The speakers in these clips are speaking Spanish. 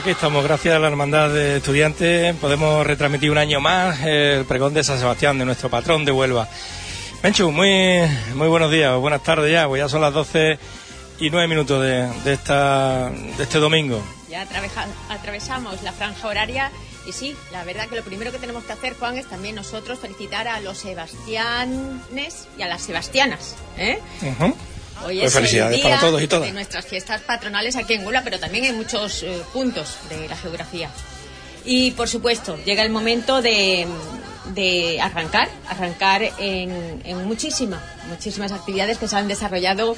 aquí estamos, gracias a la Hermandad de Estudiantes, podemos retransmitir un año más el pregón de San Sebastián, de nuestro patrón de Huelva. Menchu, muy, muy buenos días, buenas tardes ya, pues ya son las 12 y 9 minutos de, de, esta, de este domingo. Ya atravesamos la franja horaria y sí, la verdad que lo primero que tenemos que hacer, Juan, es también nosotros felicitar a los sebastianes y a las sebastianas. ¿eh? Hoy pues es felicidades el día para todos y todas. de nuestras fiestas patronales aquí en Huelva, pero también en muchos eh, puntos de la geografía. Y por supuesto, llega el momento de, de arrancar, arrancar en, en muchísimas, muchísimas actividades que se han desarrollado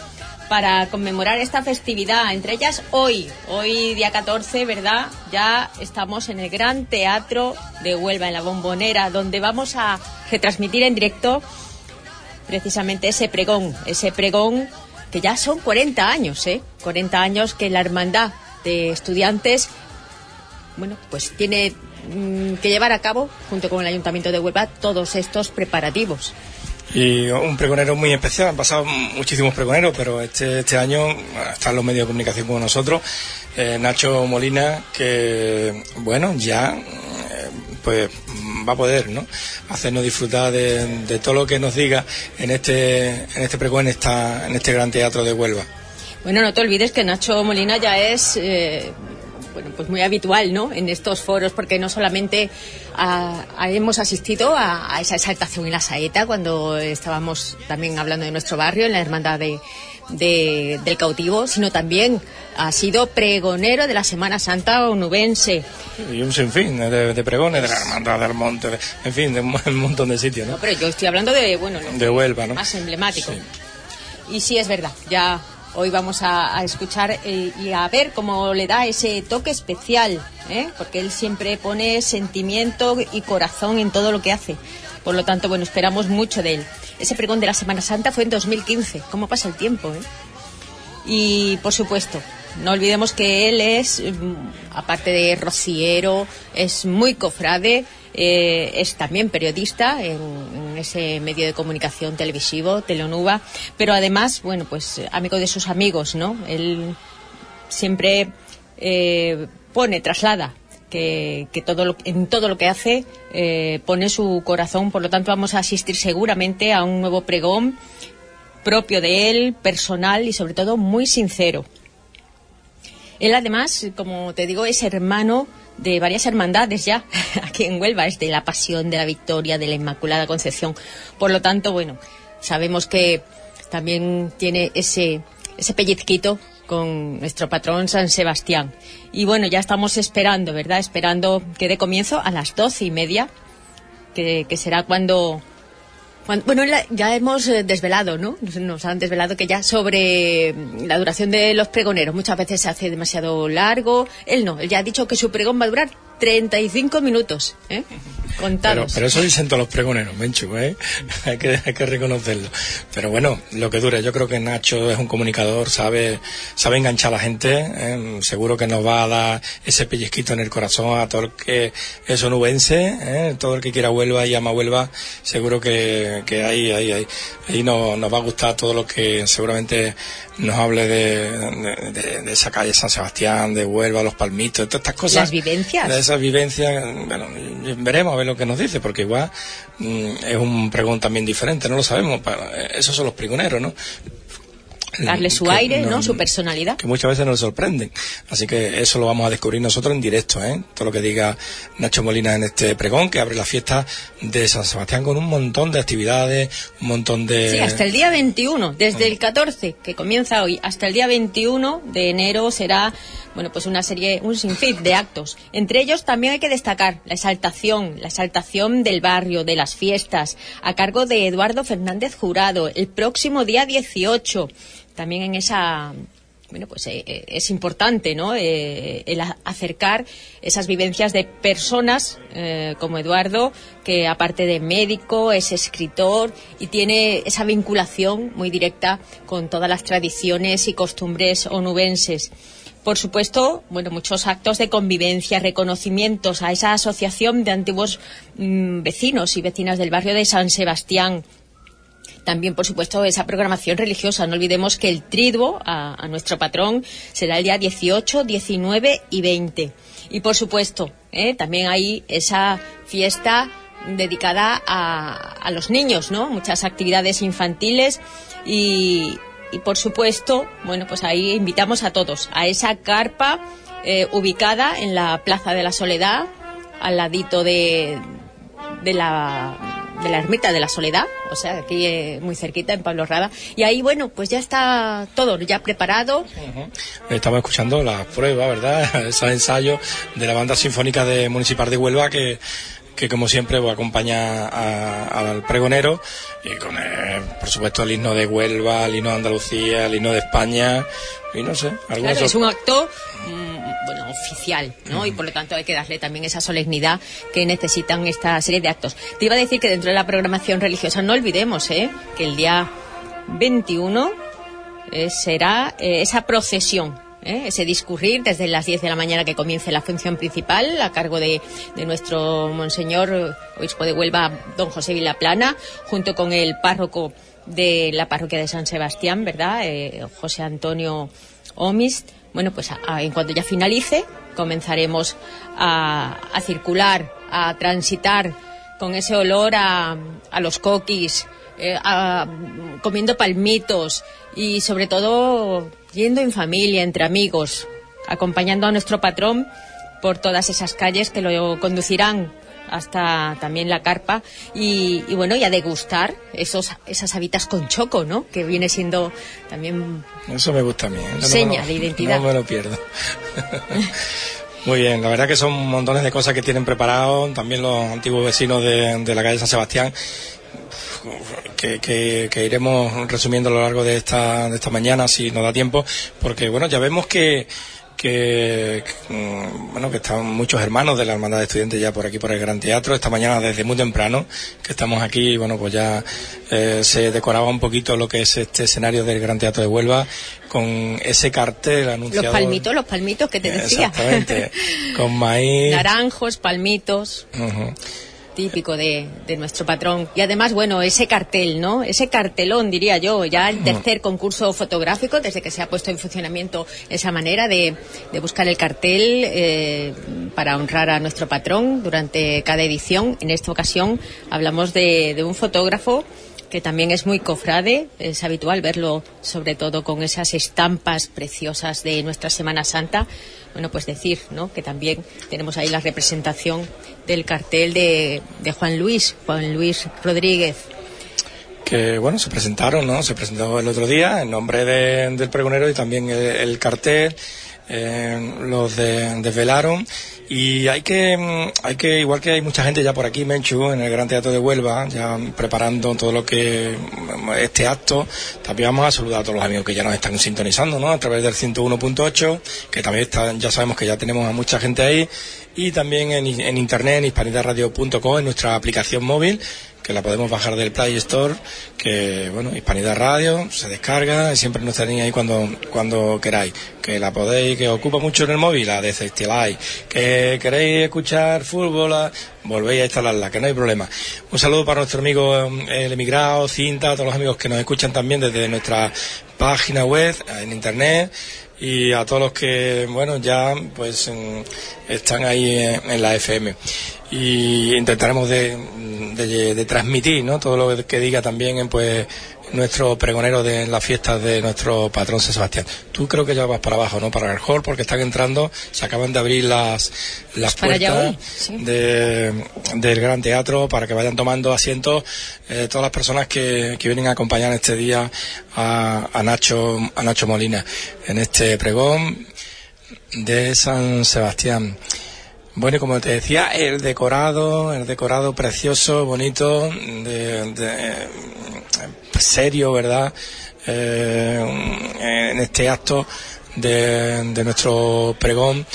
para conmemorar esta festividad. Entre ellas hoy, hoy día 14, ¿verdad? Ya estamos en el Gran Teatro de Huelva, en la Bombonera, donde vamos a retransmitir en directo precisamente ese pregón, ese pregón que ya son 40 años, ¿eh? 40 años que la hermandad de estudiantes, bueno, pues tiene mm, que llevar a cabo, junto con el Ayuntamiento de Huelva, todos estos preparativos. Y un pregonero muy especial, han pasado muchísimos pregoneros, pero este, este año están los medios de comunicación con nosotros. Eh, Nacho Molina, que, bueno, ya, eh, pues va a poder, ¿no? Hacernos disfrutar de, de, todo lo que nos diga en este, en este pregón, en, esta, en este gran teatro de Huelva. Bueno, no te olvides que Nacho Molina ya es eh, bueno, pues muy habitual, ¿no? En estos foros, porque no solamente a, a, hemos asistido a, a, esa exaltación en la saeta cuando estábamos también hablando de nuestro barrio, en la hermandad de, de, del cautivo, sino también ha sido pregonero de la Semana Santa onubense. Y un sinfín de, de pregones de la Hermandad del Monte, de, en fin, de un, un, montón de sitios, ¿no? No, pero yo estoy hablando de, bueno, lo de Huelva, ¿no? Más emblemático. Sí. Y sí, es verdad, ya hoy vamos a, escuchar eh, y a ver cómo le da ese toque especial, ¿eh? porque él siempre pone sentimiento y corazón en todo lo que hace. Por lo tanto, bueno, esperamos mucho de él. Ese pregón de la Semana Santa fue en 2015. ¿Cómo pasa el tiempo? Eh? Y, por supuesto, no olvidemos que él es, aparte de rociero, es muy cofrade, eh, es también periodista en, ese medio de comunicación televisivo, Teleonuba, pero además, bueno, pues amigo de sus amigos, ¿no? Él siempre eh, pone, traslada que, que, todo lo, en todo lo que hace eh, pone su corazón, por lo tanto vamos a asistir seguramente a un nuevo pregón propio de él, personal y sobre todo muy sincero. Él además, como te digo, es hermano de varias hermandades ya aquí en Huelva, es de la Pasión, de la Victoria, de la Inmaculada Concepción. Por lo tanto, bueno, sabemos que también tiene ese, ese pellizquito con nuestro patrón San Sebastián. Y bueno, ya estamos esperando, ¿verdad? Esperando que dé comienzo a las doce y media, que, que será cuando bueno, ya hemos desvelado, ¿no? Nos, nos, han desvelado que ya sobre la duración de los pregoneros muchas veces se hace demasiado largo. Él no, él ya ha dicho que su pregón va a durar 35 minutos, ¿eh? Contados. Pero, pero eso dicen todos los pregoneros, Menchu, ¿eh? hay, que, hay que reconocerlo. Pero bueno, lo que dure, yo creo que Nacho es un comunicador, sabe, sabe enganchar a la gente, ¿eh? seguro que nos va a dar ese pellizquito en el corazón a todo el que es onubense, ¿eh? todo el que quiera Huelva y ama Huelva, seguro que, que ahí, ahí, ahí, ahí nos, nos va a gustar todo lo que seguramente nos hable de, de, de, de, esa calle San Sebastián, de Huelva, los palmitos, de todas estas cosas. Las vivencias. De esas vivencias, bueno, veremos a ver lo que nos dice, porque igual mmm, es un pregón también diferente, no lo sabemos. Esos son los pregoneros, ¿no? darle su que, aire, no, ¿no? Su personalidad. Que muchas veces nos sorprenden. Así que eso lo vamos a descubrir nosotros en directo, ¿eh? Todo lo que diga Nacho Molina en este pregón, que abre la fiesta de San Sebastián con un montón de actividades, un montón de... Sí, hasta el día 21, desde el 14, que comienza hoy, hasta el día 21 de enero será bueno, pues una serie, un sinfín de actos. Entre ellos también hay que destacar la exaltación, la exaltación del barrio, de las fiestas, a cargo de Eduardo Fernández Jurado, el próximo día 18. También en esa bueno, pues eh, es importante, ¿no? Eh, el acercar esas vivencias de personas eh, como Eduardo, que aparte de médico, es escritor y tiene esa vinculación muy directa con todas las tradiciones y costumbres onubenses por supuesto, bueno, muchos actos de convivencia, reconocimientos a esa asociación de antiguos mmm, vecinos y vecinas del barrio de San Sebastián. También, por supuesto, esa programación religiosa. No olvidemos que el triduo a, a nuestro patrón será el día 18, 19 y 20. Y por supuesto, ¿eh? también hay esa fiesta dedicada a, a, los niños, ¿no? Muchas actividades infantiles y, y, por supuesto, bueno, pues ahí invitamos a todos a esa carpa eh, ubicada en la Plaza de la Soledad, al ladito de, de la de la ermita de la Soledad, o sea, aquí eh, muy cerquita en Pablo Rada. Y ahí, bueno, pues ya está todo ya preparado. Estamos escuchando las pruebas, ¿verdad? Esos ensayos de la banda sinfónica de Municipal de Huelva que que como siempre pues, acompaña a, al pregonero y con el, por supuesto el himno de Huelva, el himno de Andalucía, el himno de España y no sé. Claro, es un acto mmm, bueno oficial, ¿no? Uh -huh. Y por lo tanto hay que darle también esa solemnidad que necesitan esta serie de actos. Te iba a decir que dentro de la programación religiosa no olvidemos, ¿eh? Que el día 21 eh, será eh, esa procesión ¿eh? ese discurrir desde las 10 de la mañana que comience la función principal a cargo de, de, nuestro monseñor obispo de Huelva, don José Vilaplana, junto con el párroco de la parroquia de San Sebastián, ¿verdad? Eh, José Antonio Omist. Bueno, pues a, en cuanto ya finalice, comenzaremos a, a, circular, a transitar con ese olor a, a los coquis, eh, comiendo palmitos y sobre todo yendo en familia, entre amigos, acompañando a nuestro patrón por todas esas calles que lo conducirán hasta también la carpa y, y, bueno y a degustar esos esas habitas con choco no que viene siendo también eso me gusta a mí ¿eh? no, seña de identidad. no me lo pierdo. Muy bien la verdad que son montones de cosas que tienen preparado también los antiguos vecinos de, de la calle San Sebastián que, que, que, iremos resumiendo a lo largo de esta, de esta mañana si nos da tiempo, porque bueno, ya vemos que, que, bueno que están muchos hermanos de la hermandad de estudiantes ya por aquí por el Gran Teatro esta mañana desde muy temprano que estamos aquí bueno pues ya eh, se decoraba un poquito lo que es este escenario del Gran Teatro de Huelva con ese cartel anunciado. los palmitos los palmitos que te decía. Exactamente con maíz. Naranjos palmitos. Uh -huh típico de, de, nuestro patrón. Y además, bueno, ese cartel, ¿no? Ese cartelón, diría yo, ya el tercer concurso fotográfico, desde que se ha puesto en funcionamiento esa manera de, de buscar el cartel eh, para honrar a nuestro patrón durante cada edición. En esta ocasión hablamos de, de un fotógrafo que también es muy cofrade, es habitual verlo sobre todo con esas estampas preciosas de nuestra Semana Santa. Bueno, pues decir, ¿no? Que también tenemos ahí la representación del cartel de, de Juan Luis, Juan Luis Rodríguez. Que, bueno, se presentaron, ¿no? Se presentó el otro día en nombre de, del pregonero y también el, el cartel. Eh, los de, desvelaron. Y hay que, hay que, igual que hay mucha gente ya por aquí, Menchu, en el Gran Teatro de Huelva, ya preparando todo lo que este acto, también vamos a saludar a todos los amigos que ya nos están sintonizando, ¿no? A través del 101.8, que también está, ya sabemos que ya tenemos a mucha gente ahí, y también en, en internet, en hispanidadradio.com, en nuestra aplicación móvil, que la podemos bajar del Play Store, que bueno, Hispanidad Radio, se descarga y siempre nos tenéis ahí cuando, cuando queráis, que la podéis, que ocupa mucho en el móvil, la desactiváis, que queréis escuchar fútbol, volvéis a instalarla, que no hay problema. Un saludo para nuestro amigo el emigrado, Cinta, todos los amigos que nos escuchan también desde nuestra página web, en internet, y a todos los que, bueno, ya pues están ahí en, la FM. Y intentaremos de, de, de, transmitir, ¿no? Todo lo que diga también, pues, nuestro pregonero de las fiestas de nuestro patrón San Sebastián. Tú creo que ya vas para abajo, ¿no? Para el hall, porque están entrando, se acaban de abrir las, las puertas sí. de, del Gran Teatro para que vayan tomando asientos eh, todas las personas que, que, vienen a acompañar este día a, a, Nacho, a Nacho Molina en este pregón de San Sebastián. Bueno, y como te decía, el decorado, el decorado precioso, bonito, de, de, serio, ¿verdad? Eh, en este acto de, nuestro pregón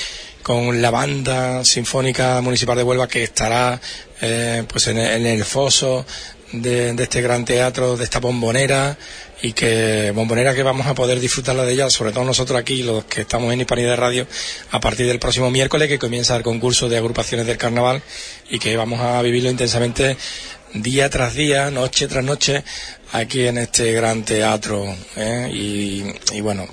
con la banda sinfónica municipal de Huelva que estará eh, pues en, el foso de, este gran teatro, de esta bombonera y que bombonera que vamos a poder disfrutarla de ella, sobre todo nosotros aquí, los que estamos en Hispanidad de Radio, a partir del próximo miércoles que comienza el concurso de agrupaciones del carnaval y que vamos a vivirlo intensamente día tras día, noche tras noche, aquí en este gran teatro. ¿eh? Y, y, bueno,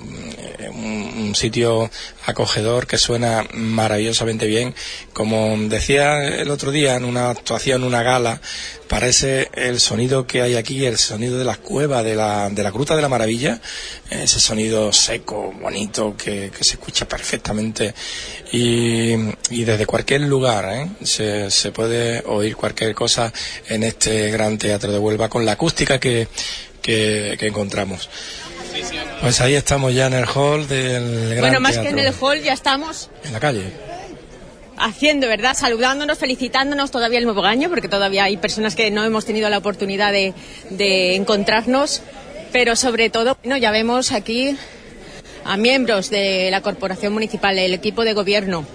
un, sitio acogedor que suena maravillosamente bien. Como decía el otro día en una actuación, una gala, parece el sonido que hay aquí, el sonido de las cuevas, de la, de la Gruta de la Maravilla, ese sonido seco, bonito, que, se escucha perfectamente y, desde cualquier lugar ¿eh? se, se puede oír cualquier cosa en este gran teatro de Huelva con la acústica que, que, encontramos. Pues ahí estamos ya en el hall del gran Bueno, más que en el hall ya estamos... En la calle haciendo, ¿verdad? Saludándonos, felicitándonos todavía el nuevo año, porque todavía hay personas que no hemos tenido la oportunidad de, de encontrarnos, pero sobre todo, bueno, ya vemos aquí a miembros de la Corporación Municipal, el equipo de gobierno,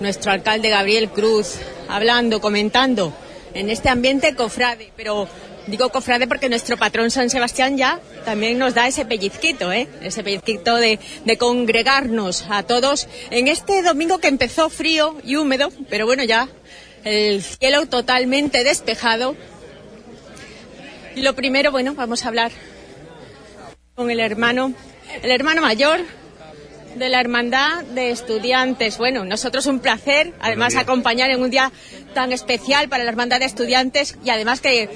nuestro alcalde Gabriel Cruz, hablando, comentando en este ambiente cofrade, pero Digo cofrade porque nuestro patrón San Sebastián ya también nos da ese pellizquito, ¿eh? ese pellizquito de, de, congregarnos a todos en este domingo que empezó frío y húmedo, pero bueno, ya el cielo totalmente despejado. Y lo primero, bueno, vamos a hablar con el hermano, el hermano mayor de la Hermandad de Estudiantes. Bueno, nosotros un placer, además acompañar en un día tan especial para la Hermandad de Estudiantes y además que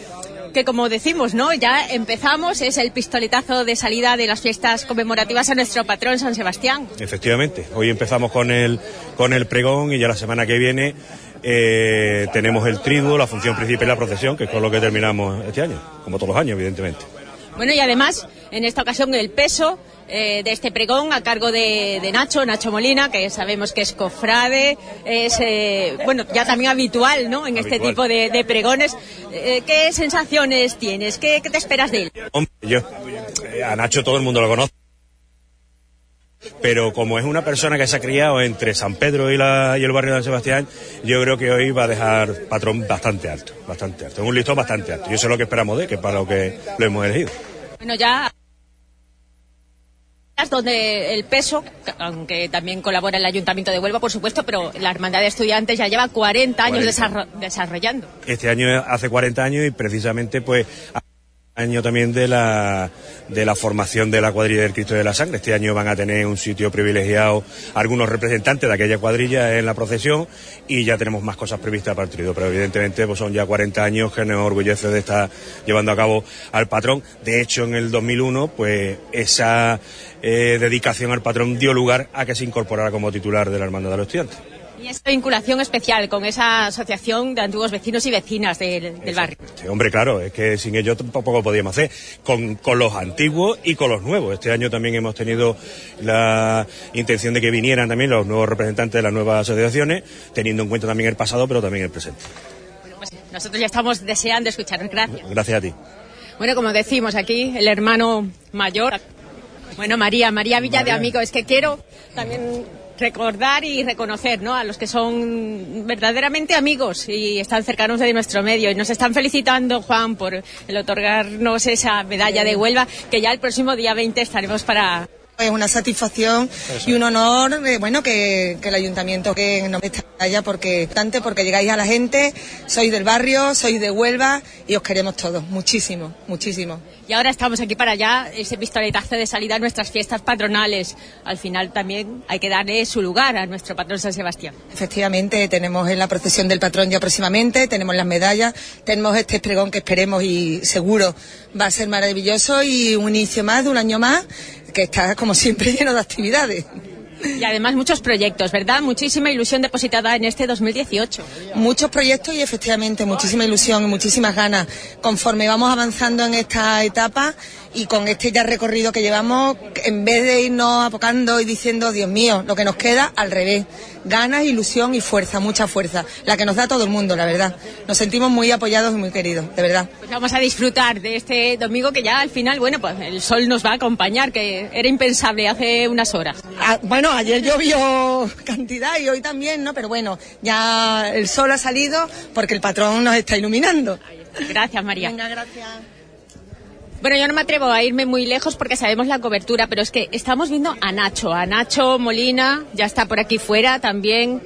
que como decimos, ¿no? Ya empezamos, es el pistoletazo de salida de las fiestas conmemorativas a nuestro patrón San Sebastián. Efectivamente, hoy empezamos con el, con el pregón y ya la semana que viene eh, tenemos el triduo, la función principal y la procesión, que es con lo que terminamos este año, como todos los años, evidentemente. Bueno, y además, en esta ocasión, el peso eh, de este pregón a cargo de, Nacho, Nacho Molina, que sabemos que es cofrade, es, eh, bueno, ya también habitual, ¿no?, en este tipo de, pregones. Eh, ¿Qué sensaciones tienes? ¿Qué, te esperas de él? Hombre, yo, a Nacho todo el mundo lo conoce. Pero como es una persona que se ha criado entre San Pedro y, la, y el barrio de San Sebastián, yo creo que hoy va a dejar patrón bastante alto, bastante alto. un listón bastante alto. Y eso es lo que esperamos de que para lo que lo hemos elegido. Bueno, ya donde el peso, aunque también colabora el Ayuntamiento de Huelva, por supuesto, pero la Hermandad de Estudiantes ya lleva 40 años desarrollando. Este año hace 40 años y precisamente pues año también de la, de la formación de la cuadrilla del Cristo de la Sangre. Este año van a tener un sitio privilegiado algunos representantes de aquella cuadrilla en la procesión y ya tenemos más cosas previstas para el trío. Pero evidentemente pues son ya 40 años que nos orgullece de estar llevando a cabo al patrón. De hecho, en el 2001, pues esa eh, dedicación al patrón dio lugar a que se incorporara como titular de la Hermandad de los Estudiantes. Y esa vinculación especial con esa asociación de antiguos vecinos y vecinas del, barrio. Sí, hombre, claro, es que sin ellos tampoco podíamos hacer. Con, con, los antiguos y con los nuevos. Este año también hemos tenido la intención de que vinieran también los nuevos representantes de las nuevas asociaciones, teniendo en cuenta también el pasado, pero también el presente. Bueno, pues nosotros ya estamos deseando escucharos. Gracias. Gracias a ti. Bueno, como decimos aquí, el hermano mayor. Bueno, María, María Villa de Amigo. Es que quiero también recordar y reconocer ¿no? a los que son verdaderamente amigos y están cercanos de nuestro medio. Y nos están felicitando, Juan, por el otorgarnos esa medalla de Huelva, que ya el próximo día 20 estaremos para es una satisfacción y un honor, eh, bueno, que, el ayuntamiento que nos allá porque tanto porque llegáis a la gente, sois del barrio, sois de Huelva y os queremos todos, muchísimo, muchísimo. Y ahora estamos aquí para allá, ese pistoletazo de salida a nuestras fiestas patronales. Al final también hay que darle su lugar a nuestro patrón San Sebastián. Efectivamente, tenemos en la procesión del patrón ya próximamente, tenemos las medallas, tenemos este pregón que esperemos y seguro va a ser maravilloso y un inicio más de un año más que está como siempre lleno de actividades. Y además muchos proyectos, ¿verdad? Muchísima ilusión depositada en este 2018. Muchos proyectos y efectivamente muchísima ilusión y muchísimas ganas. Conforme vamos avanzando en esta etapa, y con este ya recorrido que llevamos, en vez de irnos apocando y diciendo, Dios mío, lo que nos queda, al revés, ganas, ilusión y fuerza, mucha fuerza, la que nos da todo el mundo, la verdad. Nos sentimos muy apoyados y muy queridos, de verdad. Pues vamos a disfrutar de este domingo que ya al final, bueno, pues el sol nos va a acompañar, que era impensable hace unas horas. Ah, bueno, ayer llovió cantidad y hoy también, ¿no? Pero bueno, ya el sol ha salido porque el patrón nos está iluminando. Gracias, María. Venga, gracias. Bueno, yo no me atrevo a irme muy lejos porque sabemos la cobertura, pero es que estamos viendo a Nacho, a Nacho Molina, ya está por aquí fuera también.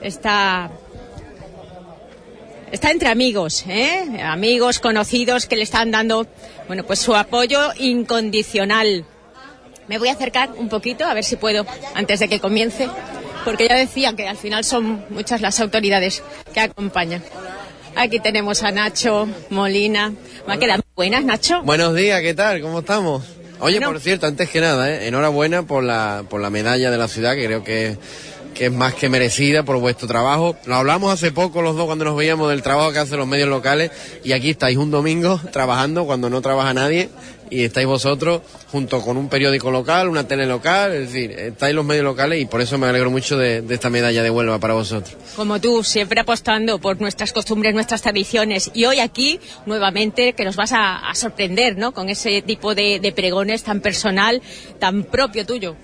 Está está entre amigos, ¿eh? amigos conocidos que le están dando, bueno, pues su apoyo incondicional. Me voy a acercar un poquito a ver si puedo antes de que comience, porque ya decía que al final son muchas las autoridades que acompañan. Aquí tenemos a Nacho Molina. Me ha quedado buenas, Nacho. Buenos días, ¿qué tal? ¿Cómo estamos? Oye, por cierto, antes que nada, ¿eh? enhorabuena por la, por la medalla de la ciudad, que creo que, que es más que merecida por vuestro trabajo. Lo hablamos hace poco los dos cuando nos veíamos del trabajo que hacen los medios locales y aquí estáis un domingo trabajando cuando no trabaja nadie y estáis vosotros junto con un periódico local, una tele local, es decir, estáis los medios locales y por eso me alegro mucho de, esta medalla de Huelva para vosotros. Como tú, siempre apostando por nuestras costumbres, nuestras tradiciones y hoy aquí nuevamente que nos vas a, sorprender, ¿no? Con ese tipo de, de pregones tan personal, tan propio tuyo.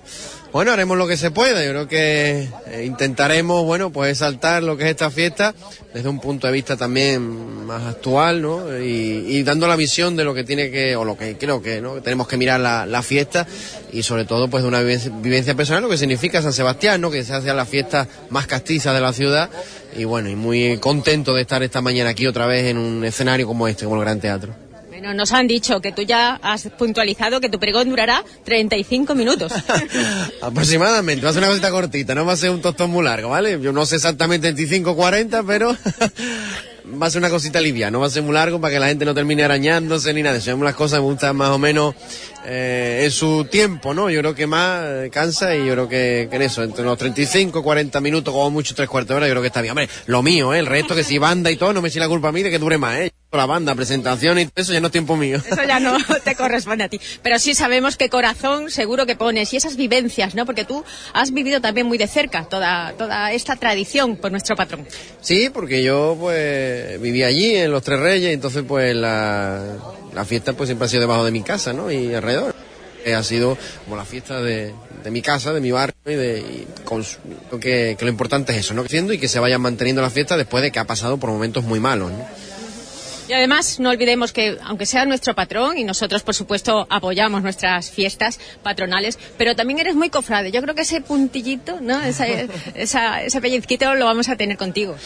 Bueno, haremos lo que se pueda. Yo creo que eh, intentaremos, bueno, pues exaltar lo que es esta fiesta desde un punto de vista también más actual, ¿no? Y, dando la visión de lo que tiene que, o lo que creo que, ¿no? tenemos que mirar la, fiesta y sobre todo, pues de una vivencia, personal, lo que significa San Sebastián, ¿no? Que se hace la fiesta más castiza de la ciudad. Y bueno, y muy contento de estar esta mañana aquí otra vez en un escenario como este, como el Gran Teatro. Nos han dicho que tú ya has puntualizado que tu pregón durará 35 minutos. Aproximadamente, va a ser una cosita cortita, no va a ser un tostón muy largo, ¿vale? Yo no sé exactamente 35 o 40, pero va a ser una cosita liviana, no va a ser muy largo para que la gente no termine arañándose ni nada. Son las cosas me gustan más o menos eh, en su tiempo, ¿no? Yo creo que más eh, cansa y yo creo que, en eso, entre los 35, 40 minutos, como mucho tres cuartos de hora, yo creo que está bien. Hombre, lo mío, ¿eh? El resto, que si banda y todo, no me si la culpa a mí de que dure más, ¿eh? La banda, presentación y eso ya no es tiempo mío. Eso ya no te corresponde a ti. Pero sí sabemos que corazón seguro que pones y esas vivencias, ¿no? Porque tú has vivido también muy de cerca toda, toda esta tradición por nuestro patrón. Sí, porque yo pues viví allí en Los Tres Reyes, entonces pues la, la fiesta pues siempre ha sido debajo de mi casa, ¿no? Y alrededor. Eh, ha sido como la fiesta de, de mi casa, de mi barrio y de con, que, que, lo importante es eso, ¿no? Creciendo y que se vayan manteniendo la fiesta después de que ha pasado por momentos muy malos, ¿no? Y además, no olvidemos que, aunque sea nuestro patrón, y nosotros, por supuesto, apoyamos nuestras fiestas patronales, pero también eres muy cofrade. Yo creo que ese puntillito, ¿no? ese pellizquito lo vamos a tener contigo.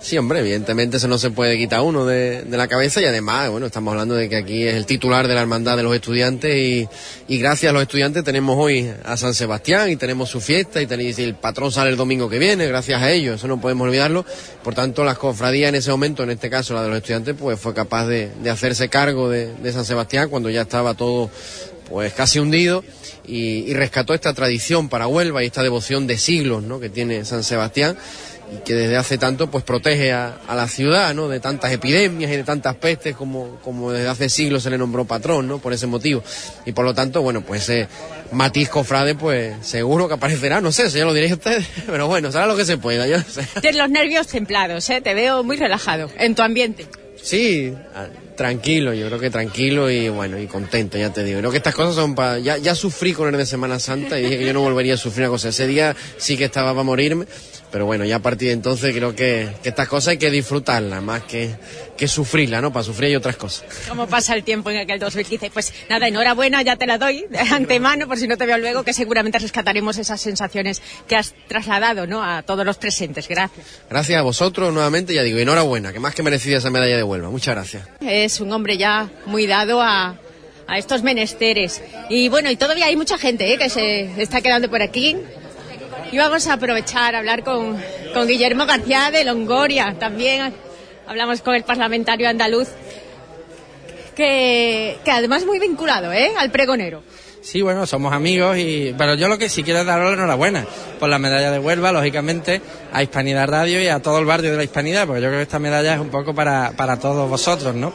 Sí, hombre, evidentemente eso no se puede quitar uno de, la cabeza y además, bueno, estamos hablando de que aquí es el titular de la hermandad de los estudiantes y, y gracias a los estudiantes tenemos hoy a San Sebastián y tenemos su fiesta y, el patrón sale el domingo que viene, gracias a ellos, eso no podemos olvidarlo. Por tanto, las cofradías en ese momento, en este caso la de los estudiantes, pues fue capaz de, hacerse cargo de, San Sebastián cuando ya estaba todo pues casi hundido y, rescató esta tradición para Huelva y esta devoción de siglos ¿no? que tiene San Sebastián y que desde hace tanto pues protege a, la ciudad ¿no? de tantas epidemias y de tantas pestes como, desde hace siglos se le nombró patrón ¿no? por ese motivo y por lo tanto bueno pues ese matiz cofrade pues seguro que aparecerá no sé eso ya lo diréis ustedes pero bueno será lo que se pueda yo sé. Los nervios templados ¿eh? te veo muy relajado en tu ambiente Sí, ah, tranquilo, yo creo que tranquilo y bueno, y contento, ya te digo. Creo que estas cosas son para... Ya, ya sufrí con el de Semana Santa y dije que yo no volvería a sufrir una cosa. Ese día sí que estaba para morirme, pero bueno, ya a partir de entonces creo que, estas cosas hay que disfrutarlas más que, que sufrirlas, ¿no? Para sufrir hay otras cosas. ¿Cómo pasa el tiempo en aquel 2015? Pues nada, enhorabuena, ya te la doy de antemano, por si no te veo luego, que seguramente rescataremos esas sensaciones que has trasladado, ¿no? A todos los presentes. Gracias. Gracias a vosotros nuevamente, ya digo, enhorabuena, que más que merecida esa medalla de Huelva. Muchas gracias. Es un hombre ya muy dado a, a estos menesteres. Y bueno, y todavía hay mucha gente ¿eh? que se está quedando por aquí. Y vamos a aprovechar a hablar con, con Guillermo García de Longoria. También hablamos con el parlamentario andaluz, que, que además muy vinculado ¿eh? al pregonero. Sí, bueno, somos amigos y... Pero yo lo que sí quiero es daros la enhorabuena por la medalla de Huelva, lógicamente, a Hispanidad Radio y a todo el barrio de la Hispanidad, porque yo creo que esta medalla es un poco para, para todos vosotros, ¿no?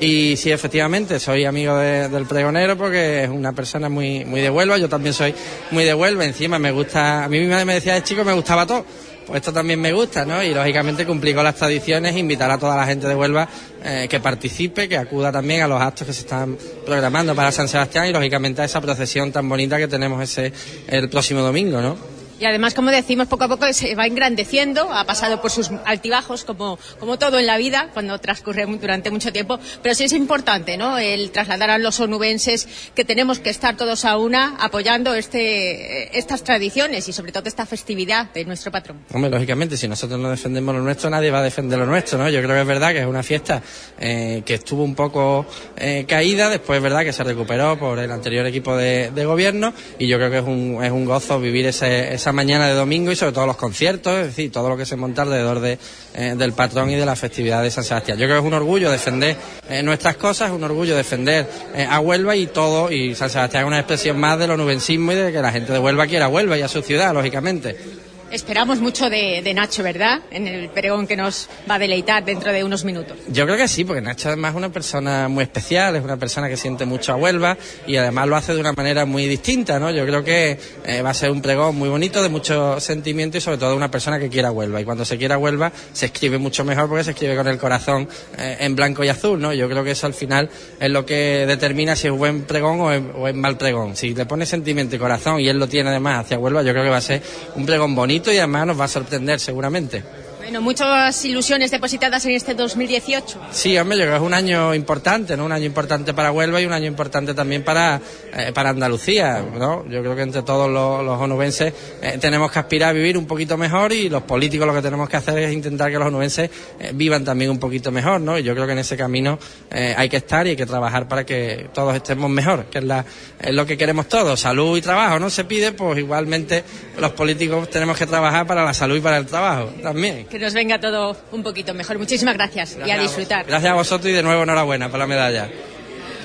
Y sí, efectivamente, soy amigo del pregonero porque es una persona muy, muy de Huelva, yo también soy muy de Huelva, encima me gusta, a mí misma me decía de chico me gustaba todo, pues esto también me gusta, ¿no? Y lógicamente cumplir con las tradiciones, invitar a toda la gente de Huelva eh, que participe, que acuda también a los actos que se están programando para San Sebastián y lógicamente a esa procesión tan bonita que tenemos ese el próximo domingo, ¿no? Y además, como decimos, poco a poco se va engrandeciendo, ha pasado por sus altibajos, como, como todo en la vida, cuando transcurre durante mucho tiempo, pero sí es importante, ¿no?, el trasladar a los onubenses que tenemos que estar todos a una apoyando este, estas tradiciones y sobre todo esta festividad de nuestro patrón. Hombre, lógicamente, si nosotros no defendemos lo nuestro, nadie va a defender lo nuestro, ¿no? Yo creo que es verdad que es una fiesta eh, que estuvo un poco eh, caída, después es verdad que se recuperó por el anterior equipo de, de gobierno y yo creo que es un, es un gozo vivir ese, esa mañana de domingo y sobre todo los conciertos, es decir, todo lo que se monta alrededor de, eh, del patrón y de la festividad de San Sebastián. Yo creo que es un orgullo defender eh, nuestras cosas, un orgullo defender eh, a Huelva y todo, y San Sebastián es una expresión más de lo nubensismo y de que la gente de Huelva quiera Huelva y a su ciudad, lógicamente. Esperamos mucho de, Nacho, ¿verdad? En el pregón que nos va a deleitar dentro de unos minutos. Yo creo que sí, porque Nacho además es una persona muy especial, es una persona que siente mucho a Huelva y además lo hace de una manera muy distinta, ¿no? Yo creo que eh, va a ser un pregón muy bonito, de mucho sentimiento y sobre todo una persona que quiera Huelva. Y cuando se quiera Huelva se escribe mucho mejor porque se escribe con el corazón eh, en blanco y azul, ¿no? Yo creo que eso al final es lo que determina si es buen pregón o es, o es mal pregón. Si le pone sentimiento y corazón y él lo tiene además hacia Huelva, yo creo que va a ser un pregón bonito y además nos va a sorprender seguramente. Bueno, muchas ilusiones depositadas en este 2018. Sí, hombre, yo creo que es un año importante, ¿no? Un año importante para Huelva y un año importante también para, eh, para Andalucía, ¿no? Yo creo que entre todos los, los onubenses eh, tenemos que aspirar a vivir un poquito mejor y los políticos lo que tenemos que hacer es intentar que los onubenses eh, vivan también un poquito mejor, ¿no? Y yo creo que en ese camino eh, hay que estar y hay que trabajar para que todos estemos mejor, que es, la, es lo que queremos todos, salud y trabajo, ¿no? Se pide, pues igualmente los políticos tenemos que trabajar para la salud y para el trabajo también que nos venga todo un poquito mejor. Muchísimas gracias, gracias y a disfrutar. Gracias a vosotros y de nuevo enhorabuena por la medalla.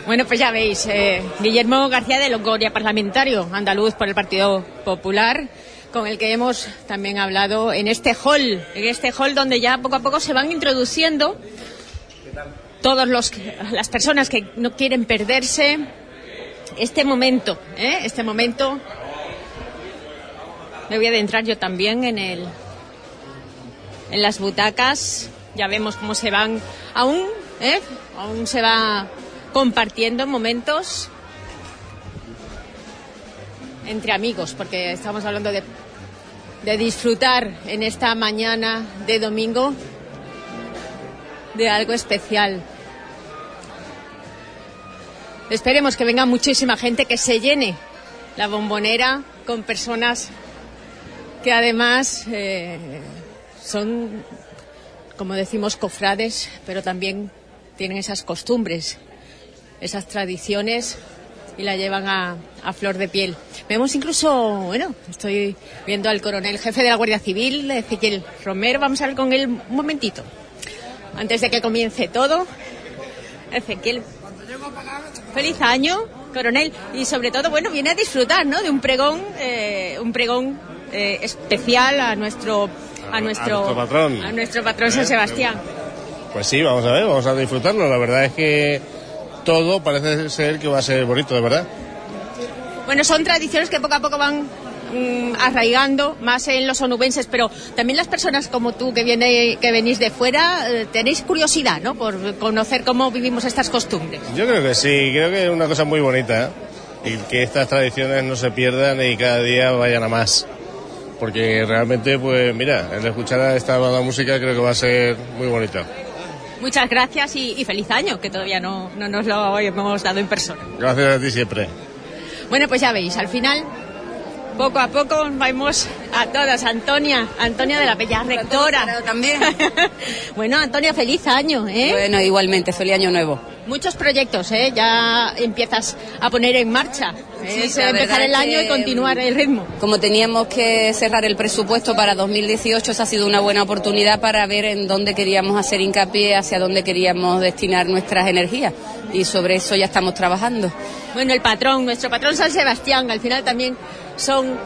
Bueno, pues ya veis, eh, Guillermo García de Longoria, parlamentario andaluz por el Partido Popular, con el que hemos también hablado en este hall, en este hall donde ya poco a poco se van introduciendo todas las personas que no quieren perderse este momento, ¿eh? este momento. Me voy a adentrar yo también en el en las butacas. Ya vemos cómo se van. Aún, ¿eh? Aún se va compartiendo momentos entre amigos, porque estamos hablando de, disfrutar en esta mañana de domingo de algo especial. Esperemos que venga muchísima gente, que se llene la bombonera con personas que además eh, son, como decimos, cofrades, pero también tienen esas costumbres, esas tradiciones y la llevan a, a, flor de piel. Vemos incluso, bueno, estoy viendo al coronel jefe de la Guardia Civil, Ezequiel Romero, vamos a ver con él un momentito, antes de que comience todo. Ezequiel, feliz año, coronel, y sobre todo, bueno, viene a disfrutar, ¿no?, de un pregón, eh, un pregón eh, especial a nuestro a nuestro, a nuestro patrón. A nuestro patrón San Sebastián. Pues sí, vamos a ver, vamos a disfrutarlo. La verdad es que todo parece ser que va a ser bonito, de verdad. Bueno, son tradiciones que poco a poco van mmm, arraigando más en los onubenses, pero también las personas como tú que viene, que venís de fuera eh, tenéis curiosidad, ¿no? Por conocer cómo vivimos estas costumbres. Yo creo que sí, creo que es una cosa muy bonita ¿eh? y que estas tradiciones no se pierdan y cada día vayan a más porque realmente, pues mira, el escuchar esta banda música creo que va a ser muy bonito. Muchas gracias y, y feliz año, que todavía no, no, nos lo hemos dado en persona. Gracias a ti siempre. Bueno, pues ya veis, al final, poco a poco vamos a todas. Antonia, Antonia de la Bella Rectora. También. bueno, Antonia, feliz año, ¿eh? Bueno, igualmente, feliz año nuevo. Muchos proyectos, ¿eh? Ya empiezas a poner en marcha. Sí, es empezar el año y continuar el ritmo. Como teníamos que cerrar el presupuesto para 2018, esa ha sido una buena oportunidad para ver en dónde queríamos hacer hincapié, hacia dónde queríamos destinar nuestras energías. Y sobre eso ya estamos trabajando. Bueno, el patrón, nuestro patrón San Sebastián, al final también son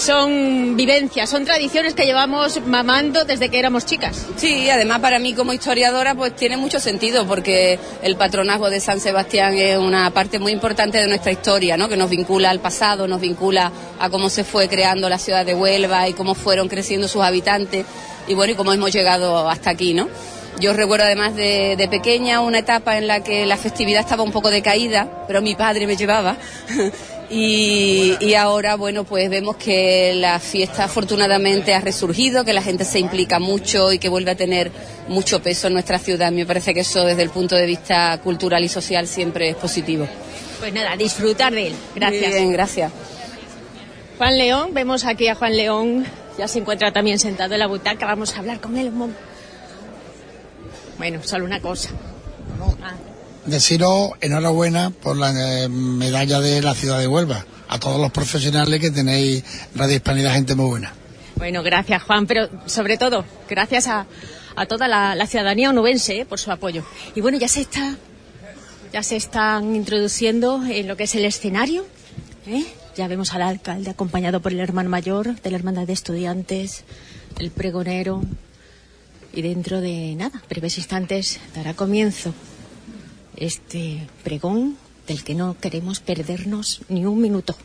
son vivencias, son tradiciones que llevamos mamando desde que éramos chicas. Sí, además para mí como historiadora pues tiene mucho sentido porque el patronazgo de San Sebastián es una parte muy importante de nuestra historia, ¿no? que nos vincula al pasado, nos vincula a cómo se fue creando la ciudad de Huelva y cómo fueron creciendo sus habitantes y bueno, y cómo hemos llegado hasta aquí, ¿no? Yo recuerdo además de, de, pequeña una etapa en la que la festividad estaba un poco decaída, pero mi padre me llevaba. y, y, ahora, bueno, pues vemos que la fiesta afortunadamente ha resurgido, que la gente se implica mucho y que vuelve a tener mucho peso en nuestra ciudad. Me parece que eso desde el punto de vista cultural y social siempre es positivo. Pues nada, disfrutar de él. Gracias. Bien, gracias. Juan León, vemos aquí a Juan León, ya se encuentra también sentado en la butaca, vamos a hablar con él un momento. Bueno, solo una cosa. Ah. Deciros enhorabuena por la eh, medalla de la ciudad de Huelva. A todos los profesionales que tenéis Radio Hispanidad, gente muy buena. Bueno, gracias Juan, pero sobre todo, gracias a, a toda la, ciudadanía onubense eh, por su apoyo. Y bueno, ya se está, ya se están introduciendo en lo que es el escenario. ¿eh? Ya vemos al alcalde acompañado por el hermano mayor de la hermandad de estudiantes, el pregonero, y dentro de nada, breves instantes, dará comienzo este pregón del que no queremos perdernos ni un minuto.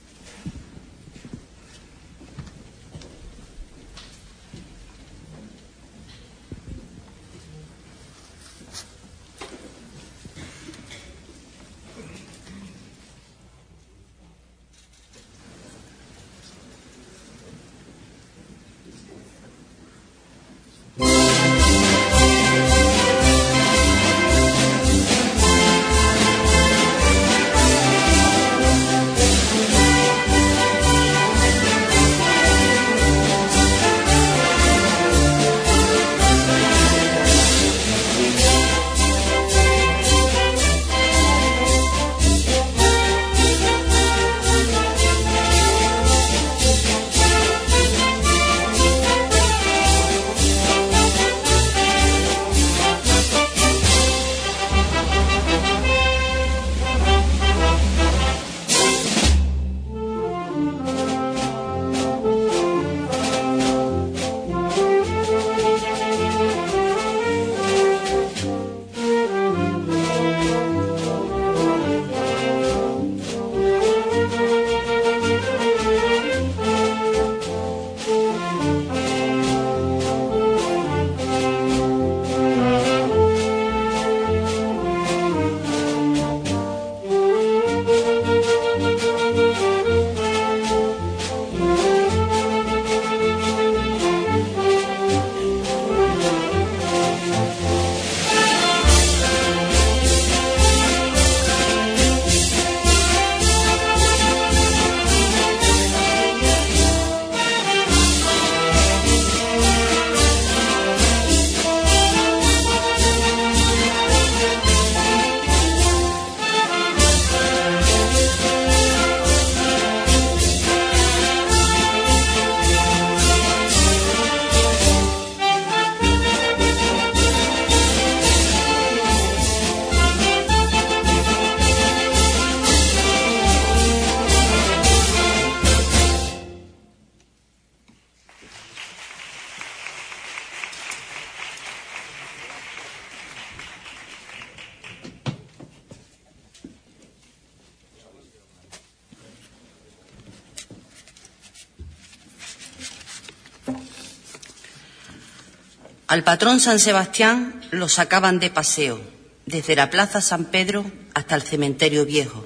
Al patrón San Sebastián lo sacaban de paseo, desde la Plaza San Pedro hasta el cementerio viejo.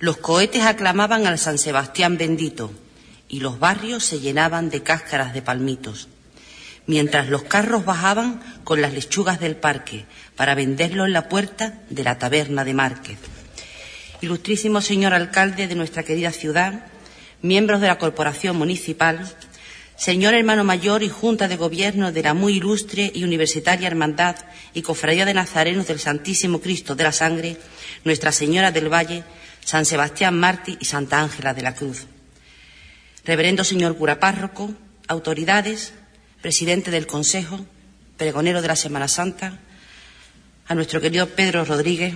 Los cohetes aclamaban al San Sebastián bendito y los barrios se llenaban de cáscaras de palmitos, mientras los carros bajaban con las lechugas del parque para venderlo en la puerta de la taberna de Márquez. Ilustrísimo señor alcalde de nuestra querida ciudad, miembros de la corporación municipal, señor hermano mayor y junta de gobierno de la muy ilustre y universitaria hermandad y cofradía de nazarenos del Santísimo Cristo de la Sangre, Nuestra Señora del Valle, San Sebastián Martí y Santa Ángela de la Cruz. Reverendo señor cura párroco, autoridades, presidente del Consejo, pregonero de la Semana Santa, a nuestro querido Pedro Rodríguez,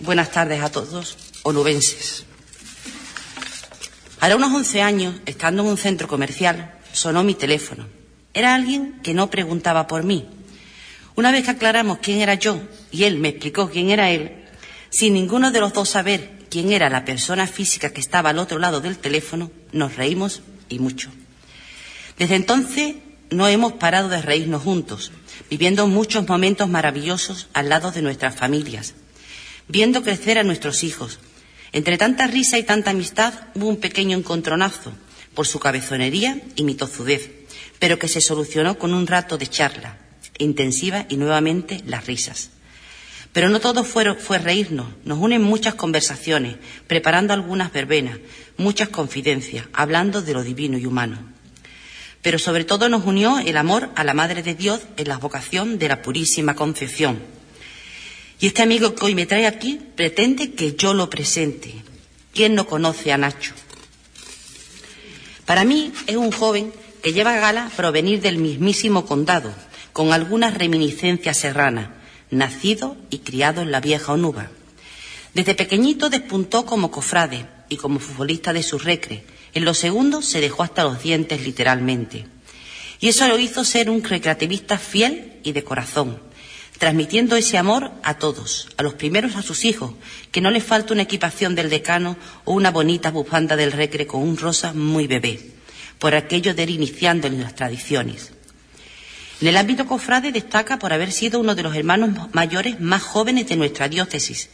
buenas tardes a todos, onubenses. Hará unos once años, estando en un centro comercial, sonó mi teléfono. Era alguien que no preguntaba por mí. Una vez que aclaramos quién era yo y él me explicó quién era él, sin ninguno de los dos saber quién era la persona física que estaba al otro lado del teléfono, nos reímos y mucho. Desde entonces no hemos parado de reírnos juntos, viviendo muchos momentos maravillosos al lado de nuestras familias, viendo crecer a nuestros hijos. Entre tanta risa y tanta amistad hubo un pequeño encontronazo por su cabezonería y mi tozudez, pero que se solucionó con un rato de charla intensiva y nuevamente las risas. Pero no todo fue, fue, reírnos, nos unen muchas conversaciones, preparando algunas verbenas, muchas confidencias, hablando de lo divino y humano. Pero sobre todo nos unió el amor a la Madre de Dios en la vocación de la Purísima Concepción. Y este amigo que hoy me trae aquí pretende que yo lo presente. ¿Quién no conoce a Nacho? Para mí es un joven que lleva gala provenir del mismísimo condado, con algunas reminiscencias serranas, nacido y criado en la vieja Onuba. Desde pequeñito despuntó como cofrade y como futbolista de su recre. En los segundos se dejó hasta los dientes literalmente. Y eso lo hizo ser un recreativista fiel y de corazón, transmitiendo ese amor a todos, a los primeros a sus hijos, que no les falta una equipación del decano o una bonita bufanda del recre con un rosa muy bebé, por aquello de ir iniciando en las tradiciones. En el ámbito cofrade destaca por haber sido uno de los hermanos mayores más jóvenes de nuestra diócesis,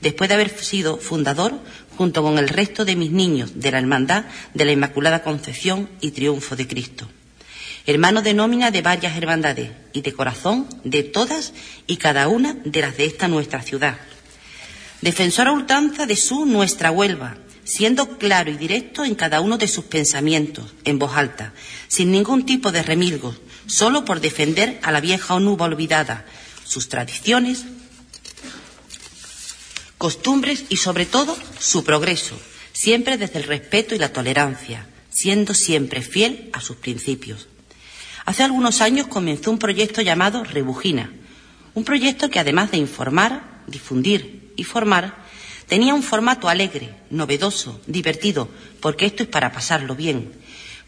después de haber sido fundador, junto con el resto de mis niños, de la Hermandad de la Inmaculada Concepción y Triunfo de Cristo. Hermano de nómina de varias hermandades y de corazón de todas y cada una de las de esta nuestra ciudad. Defensor a ultranza de su nuestra Huelva, siendo claro y directo en cada uno de sus pensamientos, en voz alta, sin ningún tipo de remilgos, solo por defender a la vieja onuba olvidada, sus tradiciones, costumbres y, sobre todo, su progreso, siempre desde el respeto y la tolerancia, siendo siempre fiel a sus principios. Hace algunos años comenzó un proyecto llamado Rebujina, un proyecto que además de informar, difundir y formar, tenía un formato alegre, novedoso, divertido, porque esto es para pasarlo bien,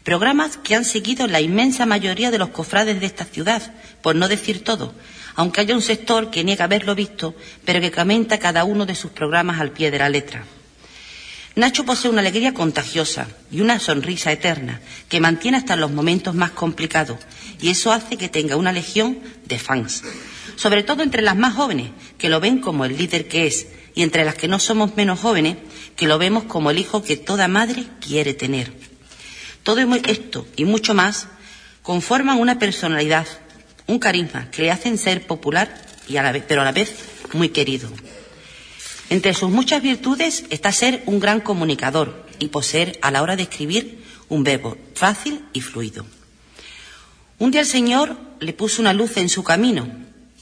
Programas que han seguido la inmensa mayoría de los cofrades de esta ciudad, por no decir todo, aunque haya un sector que niega haberlo visto, pero que comenta cada uno de sus programas al pie de la letra. Nacho posee una alegría contagiosa y una sonrisa eterna que mantiene hasta los momentos más complicados y eso hace que tenga una legión de fans, sobre todo entre las más jóvenes, que lo ven como el líder que es, y entre las que no somos menos jóvenes, que lo vemos como el hijo que toda madre quiere tener. Todo esto y mucho más conforman una personalidad, un carisma que le hacen ser popular y a la vez, pero a la vez muy querido. Entre sus muchas virtudes está ser un gran comunicador y poseer a la hora de escribir un verbo fácil y fluido. Un día el Señor le puso una luz en su camino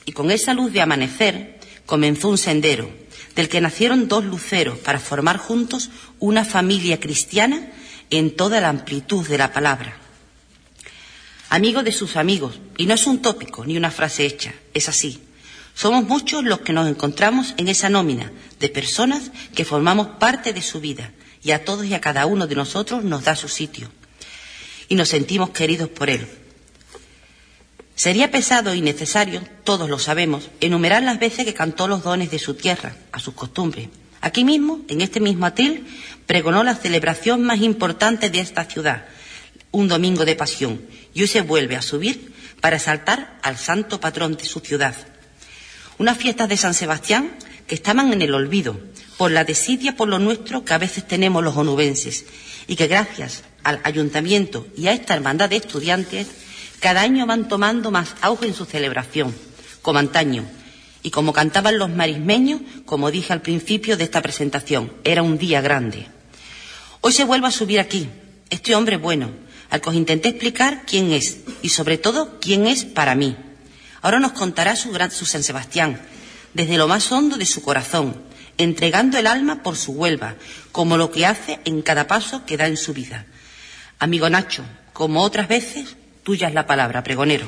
y con esa luz de amanecer comenzó un sendero del que nacieron dos luceros para formar juntos una familia cristiana en toda la amplitud de la palabra. Amigo de sus amigos, y no es un tópico ni una frase hecha, es así. Somos muchos los que nos encontramos en esa nómina de personas que formamos parte de su vida y a todos y a cada uno de nosotros nos da su sitio y nos sentimos queridos por él. Sería pesado y necesario, todos lo sabemos, enumerar las veces que cantó los dones de su tierra, a sus costumbres. Aquí mismo, en este mismo atil, pregonó la celebración más importante de esta ciudad, un domingo de pasión, y hoy se vuelve a subir para exaltar al santo patrón de su ciudad. Unas fiestas de San Sebastián que estaban en el olvido por la desidia por lo nuestro que a veces tenemos los onubenses y que gracias al ayuntamiento y a esta hermandad de estudiantes cada año van tomando más auge en su celebración, como antaño. Y como cantaban los marismeños, como dije al principio de esta presentación, era un día grande. Hoy se vuelve a subir aquí, este hombre bueno, al que os intenté explicar quién es y sobre todo quién es para mí. Ahora nos contará su, gran, su San Sebastián, desde lo más hondo de su corazón, entregando el alma por su Huelva, como lo que hace en cada paso que da en su vida. Amigo Nacho, como otras veces, tuya es la palabra, pregonero.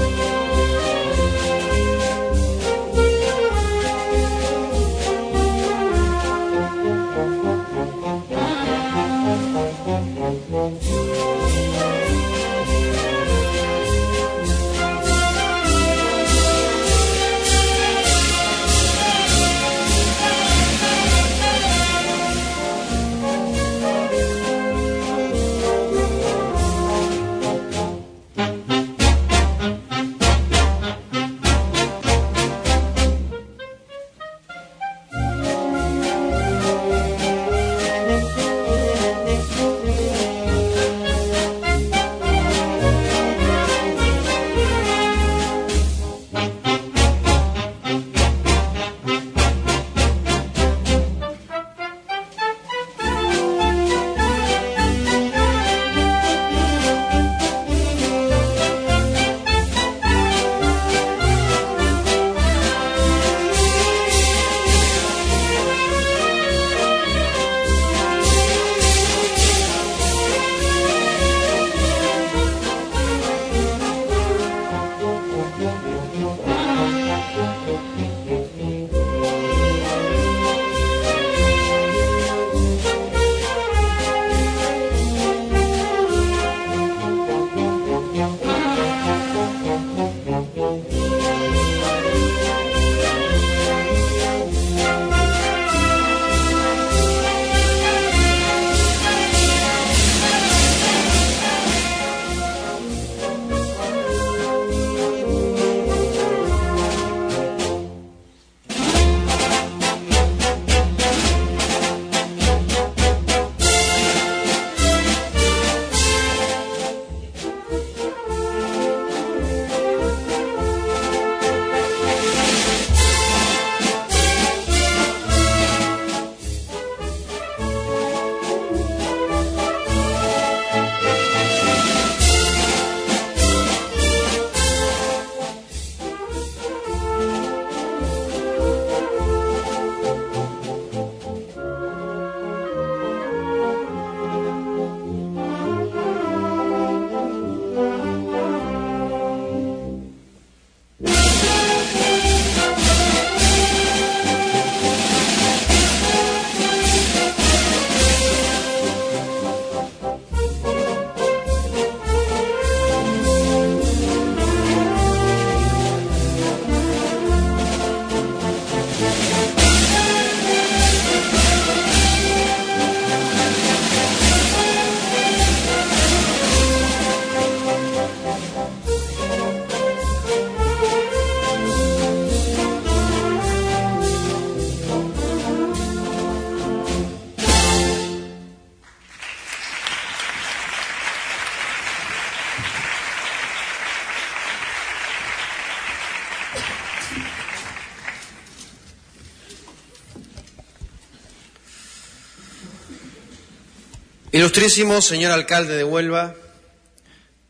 Ilustrísimo señor alcalde de Huelva,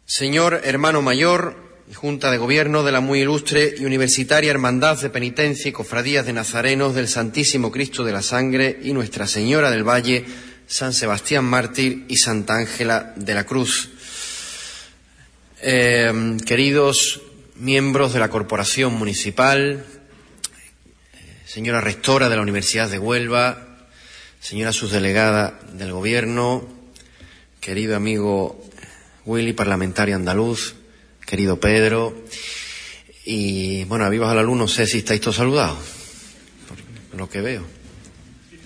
señor hermano mayor y Junta de Gobierno de la muy ilustre y universitaria Hermandad de Penitencia y Cofradías de Nazarenos del Santísimo Cristo de la Sangre y Nuestra Señora del Valle, San Sebastián Mártir y Santa Ángela de la Cruz. Eh, queridos miembros de la Corporación Municipal, señora rectora de la Universidad de Huelva, señora subdelegada del Gobierno, querido amigo Willy, parlamentario andaluz, querido Pedro, y bueno, a vivas a no sé si estáis todos saludados, por lo que veo.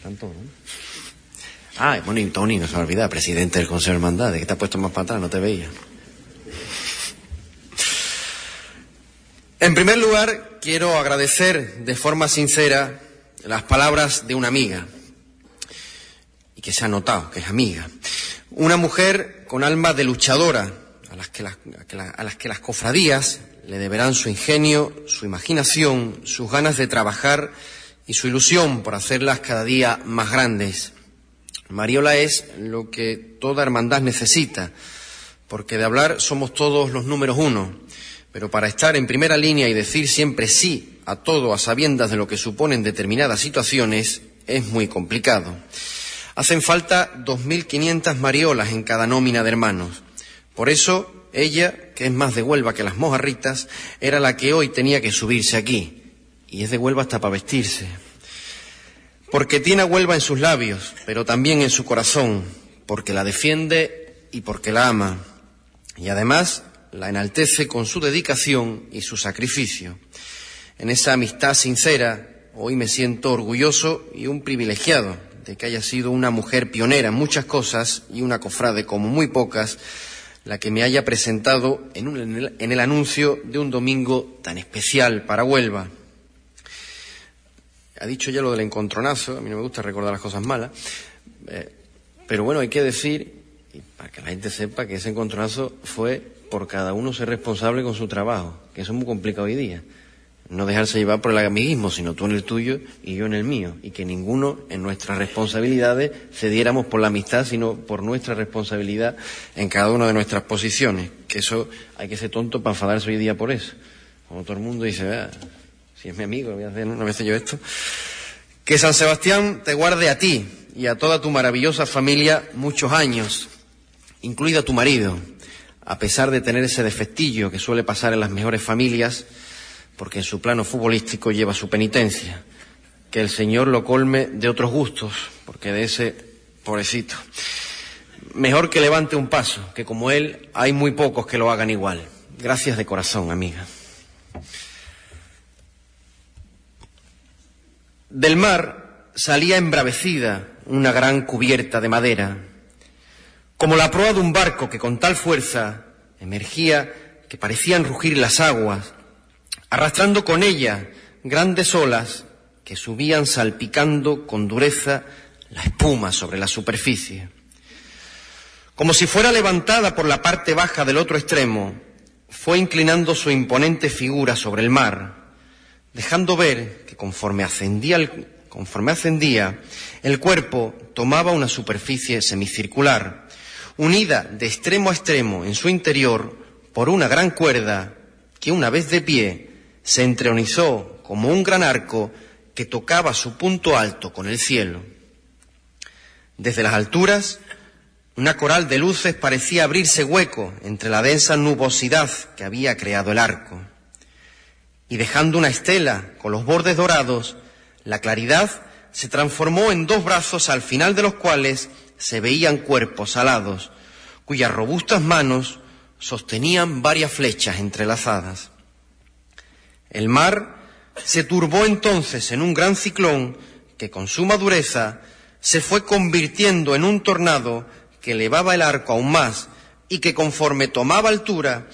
Todos, ¿no? Ah, bueno, Tony, no se me olvida, presidente del Consejo de Hermandades, que te ha puesto más para no te veía. En primer lugar, quiero agradecer de forma sincera las palabras de una amiga, y que se ha notado que es amiga. Una mujer con alma de luchadora, a las que las, que las cofradías le deberán su ingenio, su imaginación, sus ganas de trabajar y su ilusión por hacerlas cada día más grandes. Mariola es lo que toda hermandad necesita, porque de hablar somos todos los números uno, pero para estar en primera línea y decir siempre sí a todo a sabiendas de lo que suponen determinadas situaciones es muy complicado. Hacen falta 2.500 mariolas en cada nómina de hermanos. Por eso, ella, que es más de Huelva que las mojarritas, era la que hoy tenía que subirse aquí. Y es de Huelva hasta para vestirse. Porque tiene a Huelva en sus labios, pero también en su corazón, porque la defiende y porque la ama. Y además la enaltece con su dedicación y su sacrificio. En esa amistad sincera, hoy me siento orgulloso y un privilegiado de que haya sido una mujer pionera en muchas cosas y una cofrade como muy pocas, la que me haya presentado en, un, en, el, anuncio de un domingo tan especial para Huelva. Ha dicho ya lo del encontronazo, a mí no me gusta recordar las cosas malas, eh, pero bueno, hay que decir, y para que la gente sepa, que ese encontronazo fue por cada uno ser responsable con su trabajo, que eso es muy complicado hoy día no dejarse llevar por el amiguismo, sino tú en el tuyo y yo en el mío, y que ninguno en nuestras responsabilidades cediéramos por la amistad, sino por nuestra responsabilidad en cada una de nuestras posiciones, que eso hay que ser tonto para enfadarse hoy día por eso. Como todo el mundo dice, ah, si es mi amigo, voy a hacer, no voy a hacer yo esto. Que San Sebastián te guarde a ti y a toda tu maravillosa familia muchos años, incluido a tu marido, a pesar de tener ese defectillo que suele pasar en las mejores familias, porque en su plano futbolístico lleva su penitencia. Que el Señor lo colme de otros gustos, porque de ese pobrecito. Mejor que levante un paso, que como él hay muy pocos que lo hagan igual. Gracias de corazón, amiga. Del mar salía embravecida una gran cubierta de madera, como la proa de un barco que con tal fuerza emergía que parecían rugir las aguas arrastrando con ella grandes olas que subían salpicando con dureza la espuma sobre la superficie. Como si fuera levantada por la parte baja del otro extremo, fue inclinando su imponente figura sobre el mar, dejando ver que conforme ascendía el, conforme ascendía, el cuerpo tomaba una superficie semicircular, unida de extremo a extremo en su interior por una gran cuerda que una vez de pie se entronizó como un gran arco que tocaba su punto alto con el cielo. Desde las alturas, una coral de luces parecía abrirse hueco entre la densa nubosidad que había creado el arco. Y dejando una estela con los bordes dorados, la claridad se transformó en dos brazos al final de los cuales se veían cuerpos alados, cuyas robustas manos sostenían varias flechas entrelazadas. El mar se turbó entonces en un gran ciclón que con suma dureza se fue convirtiendo en un tornado que elevaba el arco aún más y que conforme tomaba altura,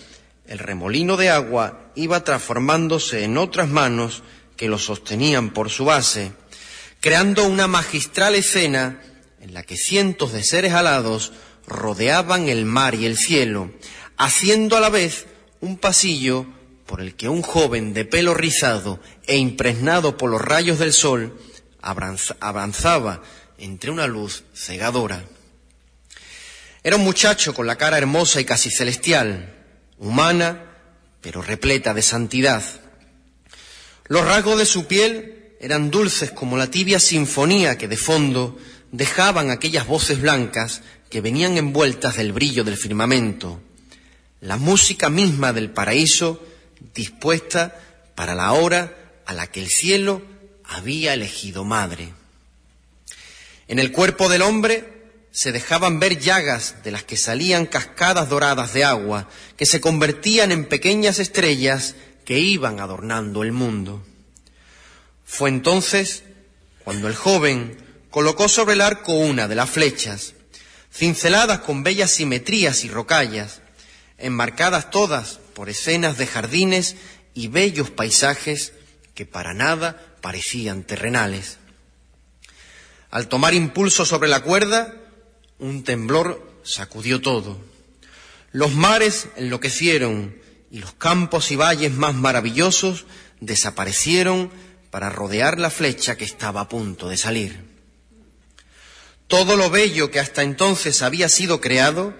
el remolino de agua iba transformándose en otras manos que lo sostenían por su base, creando una magistral escena en la que cientos de seres alados rodeaban el mar y el cielo, haciendo a la vez un pasillo por el que un joven de pelo rizado e impregnado por los rayos del sol avanzaba entre una luz cegadora. Era un muchacho con la cara hermosa y casi celestial, humana, pero repleta de santidad. Los rasgos de su piel eran dulces como la tibia sinfonía que de fondo dejaban aquellas voces blancas que venían envueltas del brillo del firmamento, la música misma del paraíso dispuesta para la hora a la que el cielo había elegido madre. En el cuerpo del hombre se dejaban ver llagas de las que salían cascadas doradas de agua, que se convertían en pequeñas estrellas que iban adornando el mundo. Fue entonces cuando el joven colocó sobre el arco una de las flechas, cinceladas con bellas simetrías y rocallas, enmarcadas todas por escenas de jardines y bellos paisajes que para nada parecían terrenales. Al tomar impulso sobre la cuerda, un temblor sacudió todo. Los mares enloquecieron y los campos y valles más maravillosos desaparecieron para rodear la flecha que estaba a punto de salir. Todo lo bello que hasta entonces había sido creado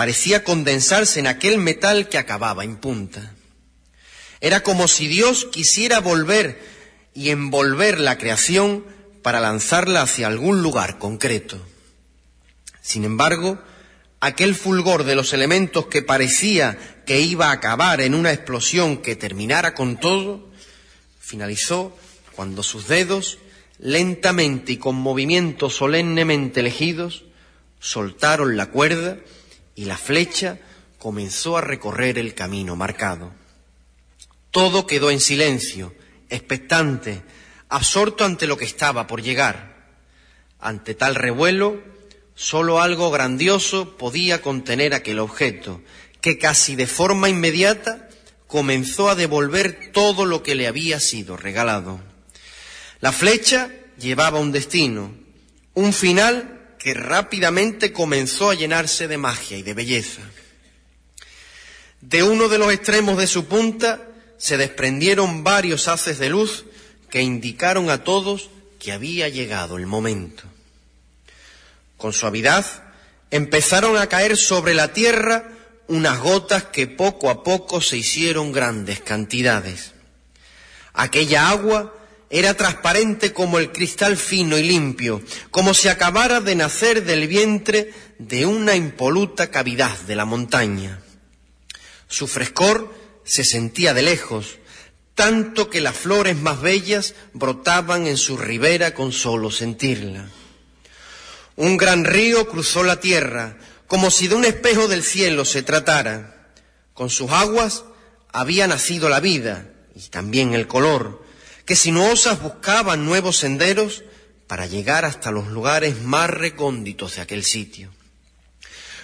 parecía condensarse en aquel metal que acababa en punta. Era como si Dios quisiera volver y envolver la creación para lanzarla hacia algún lugar concreto. Sin embargo, aquel fulgor de los elementos que parecía que iba a acabar en una explosión que terminara con todo, finalizó cuando sus dedos lentamente y con movimientos solemnemente elegidos, soltaron la cuerda y la flecha comenzó a recorrer el camino marcado. Todo quedó en silencio, expectante, absorto ante lo que estaba por llegar. Ante tal revuelo, sólo algo grandioso podía contener aquel objeto, que casi de forma inmediata comenzó a devolver todo lo que le había sido regalado. La flecha llevaba un destino, un final que rápidamente comenzó a llenarse de magia y de belleza. De uno de los extremos de su punta se desprendieron varios haces de luz que indicaron a todos que había llegado el momento. Con suavidad empezaron a caer sobre la tierra unas gotas que poco a poco se hicieron grandes cantidades. Aquella agua era transparente como el cristal fino y limpio, como si acabara de nacer del vientre de una impoluta cavidad de la montaña. Su frescor se sentía de lejos, tanto que las flores más bellas brotaban en su ribera con solo sentirla. Un gran río cruzó la tierra, como si de un espejo del cielo se tratara. Con sus aguas había nacido la vida y también el color, que sinuosas buscaban nuevos senderos para llegar hasta los lugares más recónditos de aquel sitio.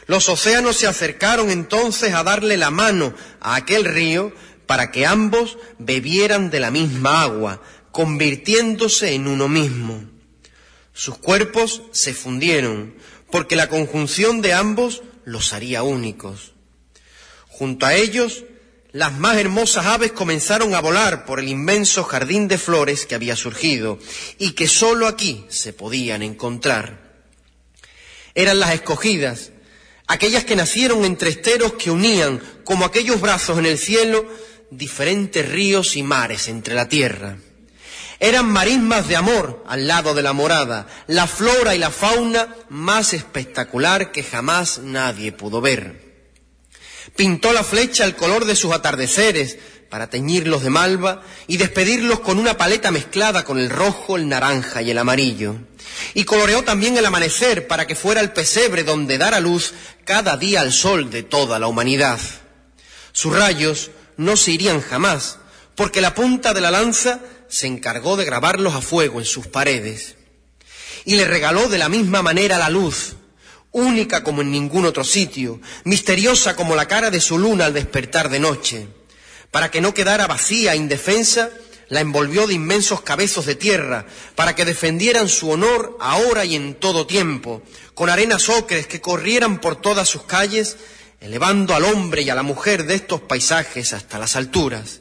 Los océanos se acercaron entonces a darle la mano a aquel río para que ambos bebieran de la misma agua, convirtiéndose en uno mismo. Sus cuerpos se fundieron, porque la conjunción de ambos los haría únicos. Junto a ellos las más hermosas aves comenzaron a volar por el inmenso jardín de flores que había surgido y que sólo aquí se podían encontrar. Eran las escogidas, aquellas que nacieron entre esteros que unían, como aquellos brazos en el cielo, diferentes ríos y mares entre la tierra. Eran marismas de amor al lado de la morada, la flora y la fauna más espectacular que jamás nadie pudo ver. Pintó la flecha el color de sus atardeceres para teñirlos de malva y despedirlos con una paleta mezclada con el rojo, el naranja y el amarillo. Y coloreó también el amanecer para que fuera el pesebre donde dar a luz cada día al sol de toda la humanidad. Sus rayos no se irían jamás, porque la punta de la lanza se encargó de grabarlos a fuego en sus paredes. Y le regaló de la misma manera la luz, única como en ningún otro sitio, misteriosa como la cara de su luna al despertar de noche. Para que no quedara vacía e indefensa, la envolvió de inmensos cabezos de tierra, para que defendieran su honor ahora y en todo tiempo, con arenas ocres que corrieran por todas sus calles, elevando al hombre y a la mujer de estos paisajes hasta las alturas.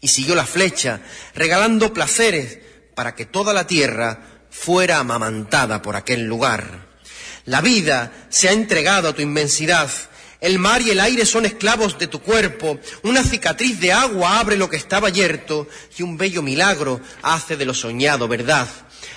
Y siguió la flecha, regalando placeres para que toda la tierra fuera amamantada por aquel lugar. La vida se ha entregado a tu inmensidad. El mar y el aire son esclavos de tu cuerpo. Una cicatriz de agua abre lo que estaba yerto y un bello milagro hace de lo soñado verdad.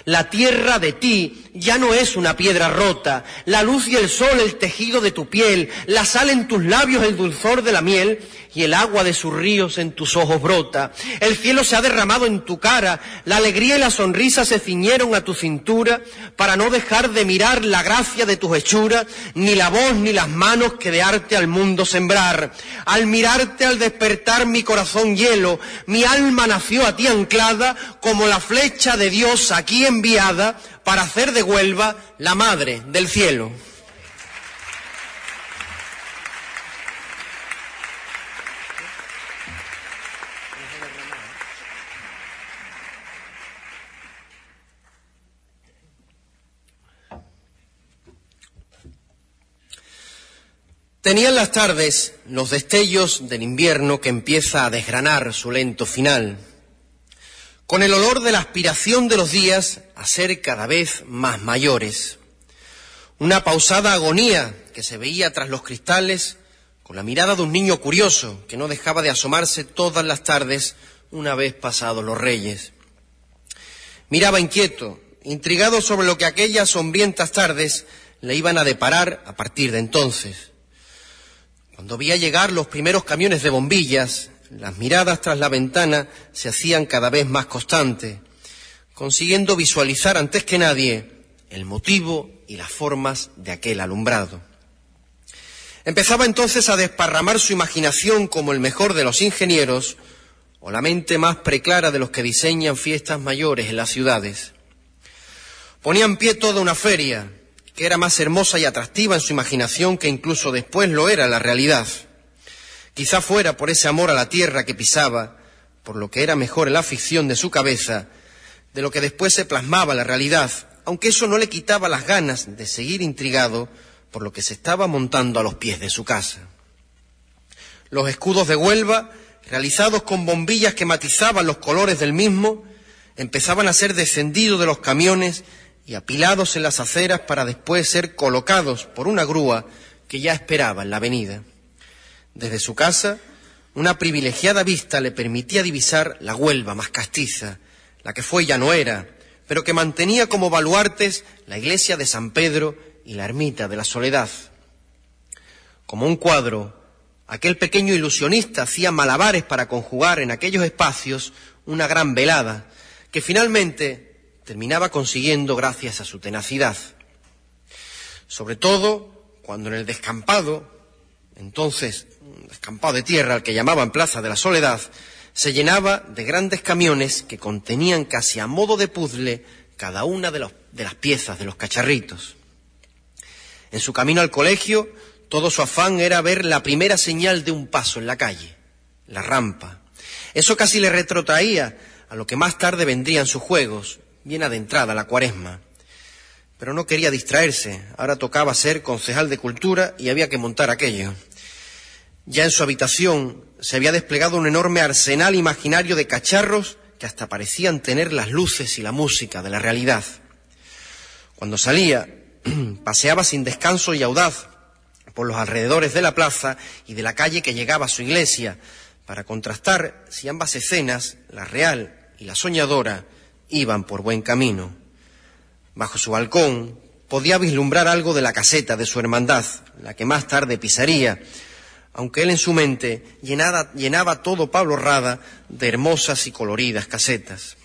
La tierra de ti ya no es una piedra rota, la luz y el sol el tejido de tu piel, la sal en tus labios el dulzor de la miel y el agua de sus ríos en tus ojos brota. El cielo se ha derramado en tu cara, la alegría y la sonrisa se ciñeron a tu cintura para no dejar de mirar la gracia de tus hechuras, ni la voz ni las manos que de arte al mundo sembrar. Al mirarte al despertar mi corazón hielo, mi alma nació a ti anclada como la flecha de Dios aquí enviada para hacer de Huelva la madre del cielo. Tenían las tardes los destellos del invierno que empieza a desgranar su lento final, con el olor de la aspiración de los días a ser cada vez más mayores. Una pausada agonía que se veía tras los cristales con la mirada de un niño curioso que no dejaba de asomarse todas las tardes una vez pasados los reyes. Miraba inquieto, intrigado sobre lo que aquellas sombrientas tardes le iban a deparar a partir de entonces. Cuando veía llegar los primeros camiones de bombillas, las miradas tras la ventana se hacían cada vez más constantes, consiguiendo visualizar antes que nadie el motivo y las formas de aquel alumbrado. Empezaba entonces a desparramar su imaginación como el mejor de los ingenieros o la mente más preclara de los que diseñan fiestas mayores en las ciudades. Ponía en pie toda una feria, que era más hermosa y atractiva en su imaginación que incluso después lo era la realidad. Quizá fuera por ese amor a la tierra que pisaba, por lo que era mejor la ficción de su cabeza, de lo que después se plasmaba la realidad, aunque eso no le quitaba las ganas de seguir intrigado por lo que se estaba montando a los pies de su casa. Los escudos de Huelva, realizados con bombillas que matizaban los colores del mismo, empezaban a ser descendidos de los camiones y apilados en las aceras para después ser colocados por una grúa que ya esperaba en la avenida. Desde su casa, una privilegiada vista le permitía divisar la Huelva más castiza, la que fue ya no era, pero que mantenía como baluartes la iglesia de San Pedro y la ermita de la Soledad. Como un cuadro, aquel pequeño ilusionista hacía malabares para conjugar en aquellos espacios una gran velada, que finalmente terminaba consiguiendo gracias a su tenacidad. Sobre todo cuando en el descampado, entonces un descampado de tierra al que llamaban Plaza de la Soledad, se llenaba de grandes camiones que contenían casi a modo de puzzle cada una de, de las piezas de los cacharritos. En su camino al colegio, todo su afán era ver la primera señal de un paso en la calle, la rampa. Eso casi le retrotraía a lo que más tarde vendrían sus juegos, bien adentrada la cuaresma. Pero no quería distraerse, ahora tocaba ser concejal de cultura y había que montar aquello. Ya en su habitación se había desplegado un enorme arsenal imaginario de cacharros que hasta parecían tener las luces y la música de la realidad. Cuando salía, paseaba sin descanso y audaz por los alrededores de la plaza y de la calle que llegaba a su iglesia, para contrastar si ambas escenas, la real y la soñadora, iban por buen camino. Bajo su balcón podía vislumbrar algo de la caseta de su hermandad, la que más tarde pisaría, aunque él en su mente llenaba todo Pablo Rada de hermosas y coloridas casetas.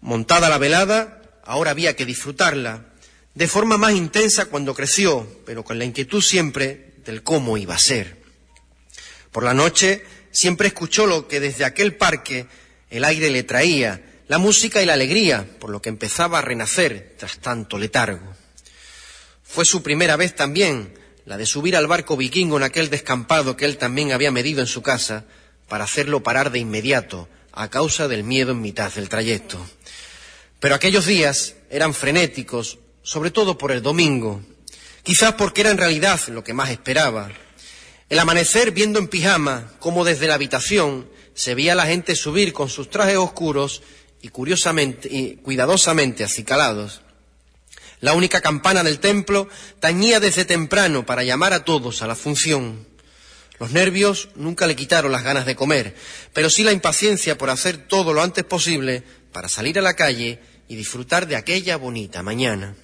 Montada la velada, ahora había que disfrutarla, de forma más intensa cuando creció, pero con la inquietud siempre del cómo iba a ser. Por la noche siempre escuchó lo que desde aquel parque el aire le traía, la música y la alegría, por lo que empezaba a renacer tras tanto letargo. Fue su primera vez también la de subir al barco vikingo en aquel descampado que él también había medido en su casa para hacerlo parar de inmediato a causa del miedo en mitad del trayecto. Pero aquellos días eran frenéticos, sobre todo por el domingo, quizás porque era en realidad lo que más esperaba. El amanecer viendo en pijama cómo desde la habitación se veía a la gente subir con sus trajes oscuros y curiosamente y cuidadosamente acicalados. La única campana del templo tañía desde temprano para llamar a todos a la función. Los nervios nunca le quitaron las ganas de comer, pero sí la impaciencia por hacer todo lo antes posible para salir a la calle y disfrutar de aquella bonita mañana.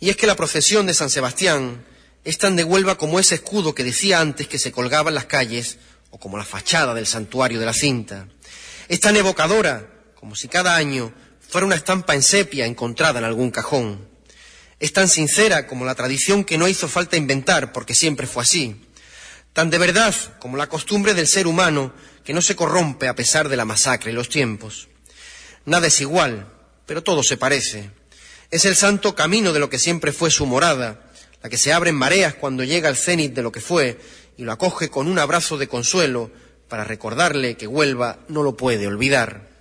Y es que la procesión de San Sebastián es tan de Huelva como ese escudo que decía antes que se colgaba en las calles o como la fachada del santuario de la cinta. Es tan evocadora como si cada año fuera una estampa en sepia encontrada en algún cajón. Es tan sincera como la tradición que no hizo falta inventar porque siempre fue así. Tan de verdad como la costumbre del ser humano que no se corrompe a pesar de la masacre y los tiempos. Nada es igual, pero todo se parece. Es el santo camino de lo que siempre fue su morada, la que se abre en mareas cuando llega al cenit de lo que fue y lo acoge con un abrazo de consuelo para recordarle que Huelva no lo puede olvidar.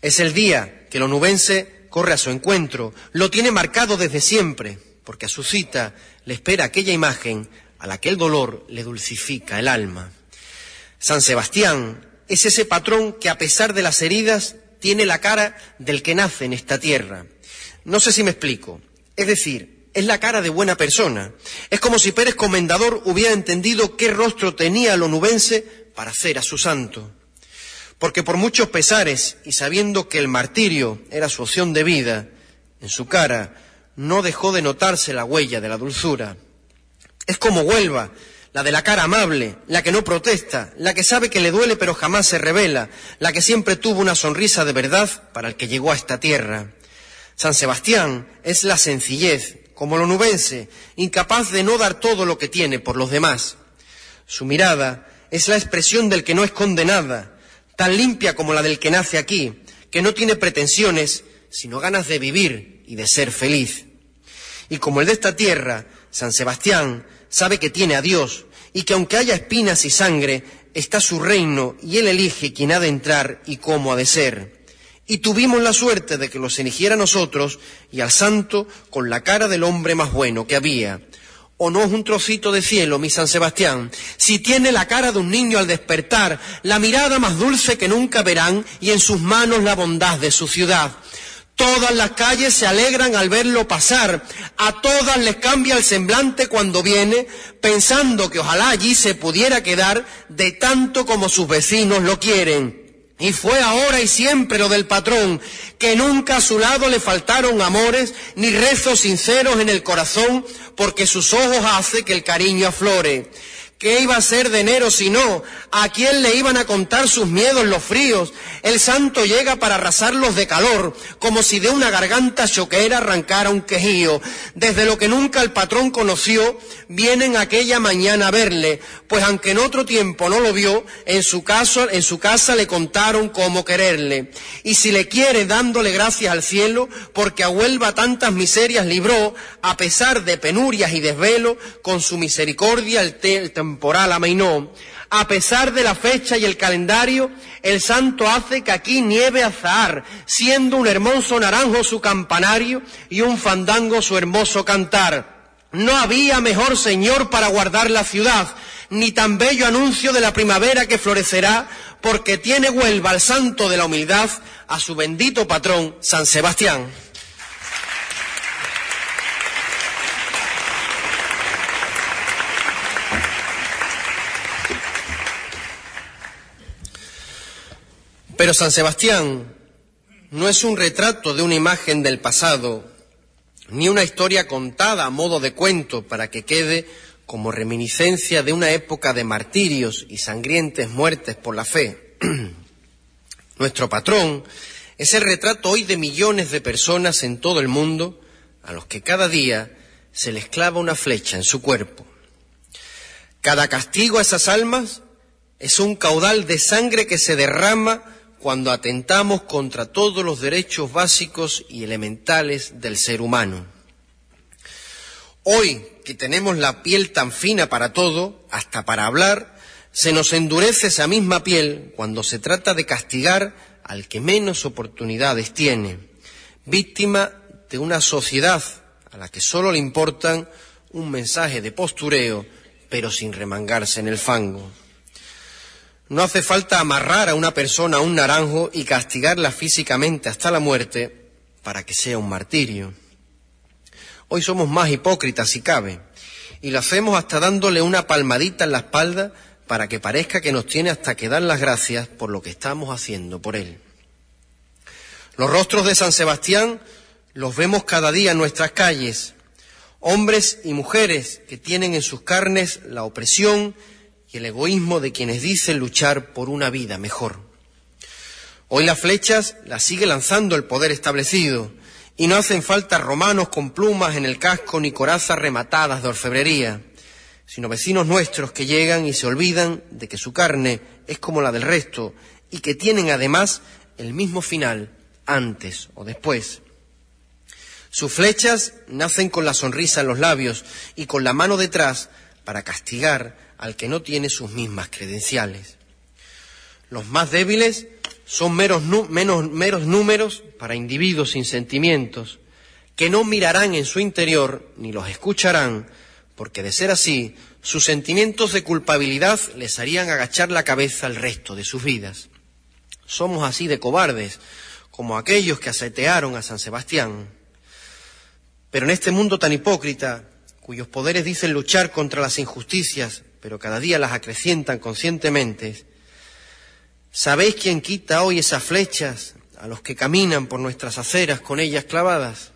Es el día que el onubense corre a su encuentro, lo tiene marcado desde siempre, porque a su cita le espera aquella imagen a la que el dolor le dulcifica el alma. San Sebastián es ese patrón que a pesar de las heridas tiene la cara del que nace en esta tierra. No sé si me explico. Es decir, es la cara de buena persona. Es como si Pérez Comendador hubiera entendido qué rostro tenía el onubense para hacer a su santo. Porque por muchos pesares y sabiendo que el martirio era su opción de vida, en su cara no dejó de notarse la huella de la dulzura. Es como Huelva, la de la cara amable, la que no protesta, la que sabe que le duele pero jamás se revela, la que siempre tuvo una sonrisa de verdad para el que llegó a esta tierra. San Sebastián es la sencillez, como el onubense, incapaz de no dar todo lo que tiene por los demás. Su mirada es la expresión del que no esconde nada, tan limpia como la del que nace aquí, que no tiene pretensiones, sino ganas de vivir y de ser feliz. Y como el de esta tierra, San Sebastián sabe que tiene a Dios y que aunque haya espinas y sangre, está su reino y él elige quién ha de entrar y cómo ha de ser. Y tuvimos la suerte de que los eligiera nosotros y al santo con la cara del hombre más bueno que había. ¿O no es un trocito de cielo, mi San Sebastián? Si tiene la cara de un niño al despertar, la mirada más dulce que nunca verán y en sus manos la bondad de su ciudad. Todas las calles se alegran al verlo pasar, a todas les cambia el semblante cuando viene, pensando que ojalá allí se pudiera quedar de tanto como sus vecinos lo quieren. Y fue ahora y siempre lo del patrón, que nunca a su lado le faltaron amores ni rezos sinceros en el corazón, porque sus ojos hace que el cariño aflore. ¿Qué iba a ser de enero si no? ¿A quién le iban a contar sus miedos los fríos? El santo llega para arrasarlos de calor, como si de una garganta choquera arrancara un quejío. Desde lo que nunca el patrón conoció, vienen aquella mañana a verle, pues aunque en otro tiempo no lo vio, en su, caso, en su casa le contaron cómo quererle. Y si le quiere dándole gracias al cielo, porque a Huelva tantas miserias libró, a pesar de penurias y desvelo, con su misericordia el, el temporal amainó. A pesar de la fecha y el calendario, el santo hace que aquí nieve azahar, siendo un hermoso naranjo su campanario y un fandango su hermoso cantar. No había mejor señor para guardar la ciudad, ni tan bello anuncio de la primavera que florecerá, porque tiene Huelva al santo de la humildad, a su bendito patrón, San Sebastián. Pero San Sebastián no es un retrato de una imagen del pasado, ni una historia contada a modo de cuento para que quede como reminiscencia de una época de martirios y sangrientes muertes por la fe. Nuestro patrón es el retrato hoy de millones de personas en todo el mundo a los que cada día se les clava una flecha en su cuerpo. Cada castigo a esas almas es un caudal de sangre que se derrama cuando atentamos contra todos los derechos básicos y elementales del ser humano. Hoy, que tenemos la piel tan fina para todo, hasta para hablar, se nos endurece esa misma piel cuando se trata de castigar al que menos oportunidades tiene, víctima de una sociedad a la que solo le importan un mensaje de postureo, pero sin remangarse en el fango. No hace falta amarrar a una persona a un naranjo y castigarla físicamente hasta la muerte para que sea un martirio. Hoy somos más hipócritas si cabe, y lo hacemos hasta dándole una palmadita en la espalda para que parezca que nos tiene hasta que dar las gracias por lo que estamos haciendo por él. Los rostros de San Sebastián los vemos cada día en nuestras calles, hombres y mujeres que tienen en sus carnes la opresión y el egoísmo de quienes dicen luchar por una vida mejor. Hoy las flechas las sigue lanzando el poder establecido y no hacen falta romanos con plumas en el casco ni corazas rematadas de orfebrería, sino vecinos nuestros que llegan y se olvidan de que su carne es como la del resto y que tienen además el mismo final antes o después. Sus flechas nacen con la sonrisa en los labios y con la mano detrás para castigar al que no tiene sus mismas credenciales. Los más débiles son meros, menos, meros números para individuos sin sentimientos, que no mirarán en su interior ni los escucharán, porque de ser así, sus sentimientos de culpabilidad les harían agachar la cabeza el resto de sus vidas. Somos así de cobardes, como aquellos que asetearon a San Sebastián. Pero en este mundo tan hipócrita, cuyos poderes dicen luchar contra las injusticias, pero cada día las acrecientan conscientemente, ¿sabéis quién quita hoy esas flechas a los que caminan por nuestras aceras con ellas clavadas?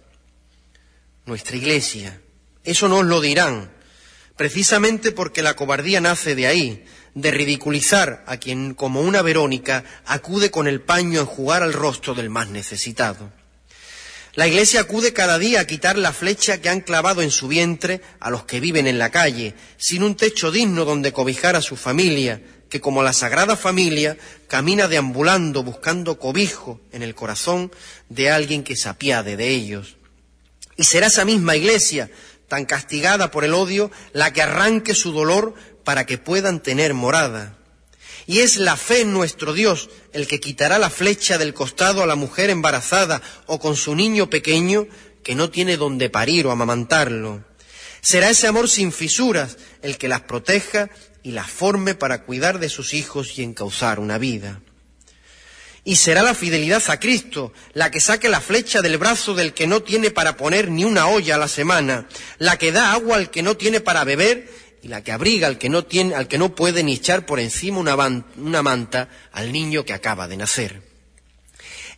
Nuestra iglesia. Eso no os lo dirán, precisamente porque la cobardía nace de ahí, de ridiculizar a quien, como una Verónica, acude con el paño a enjugar al rostro del más necesitado. La Iglesia acude cada día a quitar la flecha que han clavado en su vientre a los que viven en la calle, sin un techo digno donde cobijar a su familia, que como la Sagrada Familia camina deambulando buscando cobijo en el corazón de alguien que se apiade de ellos. Y será esa misma Iglesia, tan castigada por el odio, la que arranque su dolor para que puedan tener morada. Y es la fe en nuestro Dios el que quitará la flecha del costado a la mujer embarazada o con su niño pequeño que no tiene donde parir o amamantarlo. Será ese amor sin fisuras el que las proteja y las forme para cuidar de sus hijos y encauzar una vida. Y será la fidelidad a Cristo la que saque la flecha del brazo del que no tiene para poner ni una olla a la semana, la que da agua al que no tiene para beber y la que abriga al que no tiene, al que no puede ni echar por encima una, una manta al niño que acaba de nacer.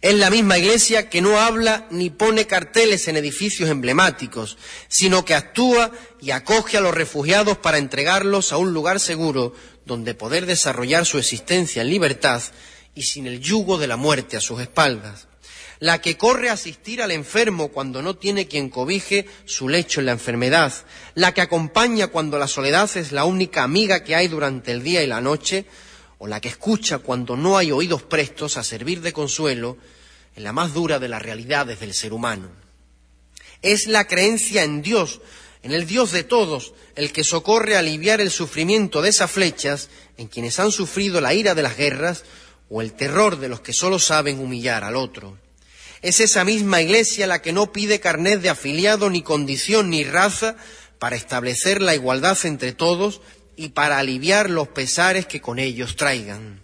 Es la misma iglesia que no habla ni pone carteles en edificios emblemáticos, sino que actúa y acoge a los refugiados para entregarlos a un lugar seguro donde poder desarrollar su existencia en libertad y sin el yugo de la muerte a sus espaldas la que corre a asistir al enfermo cuando no tiene quien cobije su lecho en la enfermedad, la que acompaña cuando la soledad es la única amiga que hay durante el día y la noche, o la que escucha cuando no hay oídos prestos a servir de consuelo en la más dura de las realidades del ser humano. Es la creencia en Dios, en el Dios de todos, el que socorre a aliviar el sufrimiento de esas flechas en quienes han sufrido la ira de las guerras o el terror de los que solo saben humillar al otro. Es esa misma Iglesia la que no pide carnet de afiliado ni condición ni raza para establecer la igualdad entre todos y para aliviar los pesares que con ellos traigan.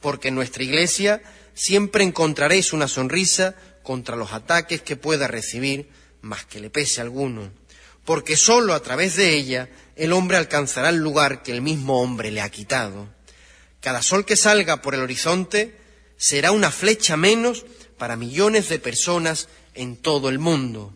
Porque en nuestra Iglesia siempre encontraréis una sonrisa contra los ataques que pueda recibir, más que le pese alguno. Porque sólo a través de ella el hombre alcanzará el lugar que el mismo hombre le ha quitado. Cada sol que salga por el horizonte será una flecha menos para millones de personas en todo el mundo.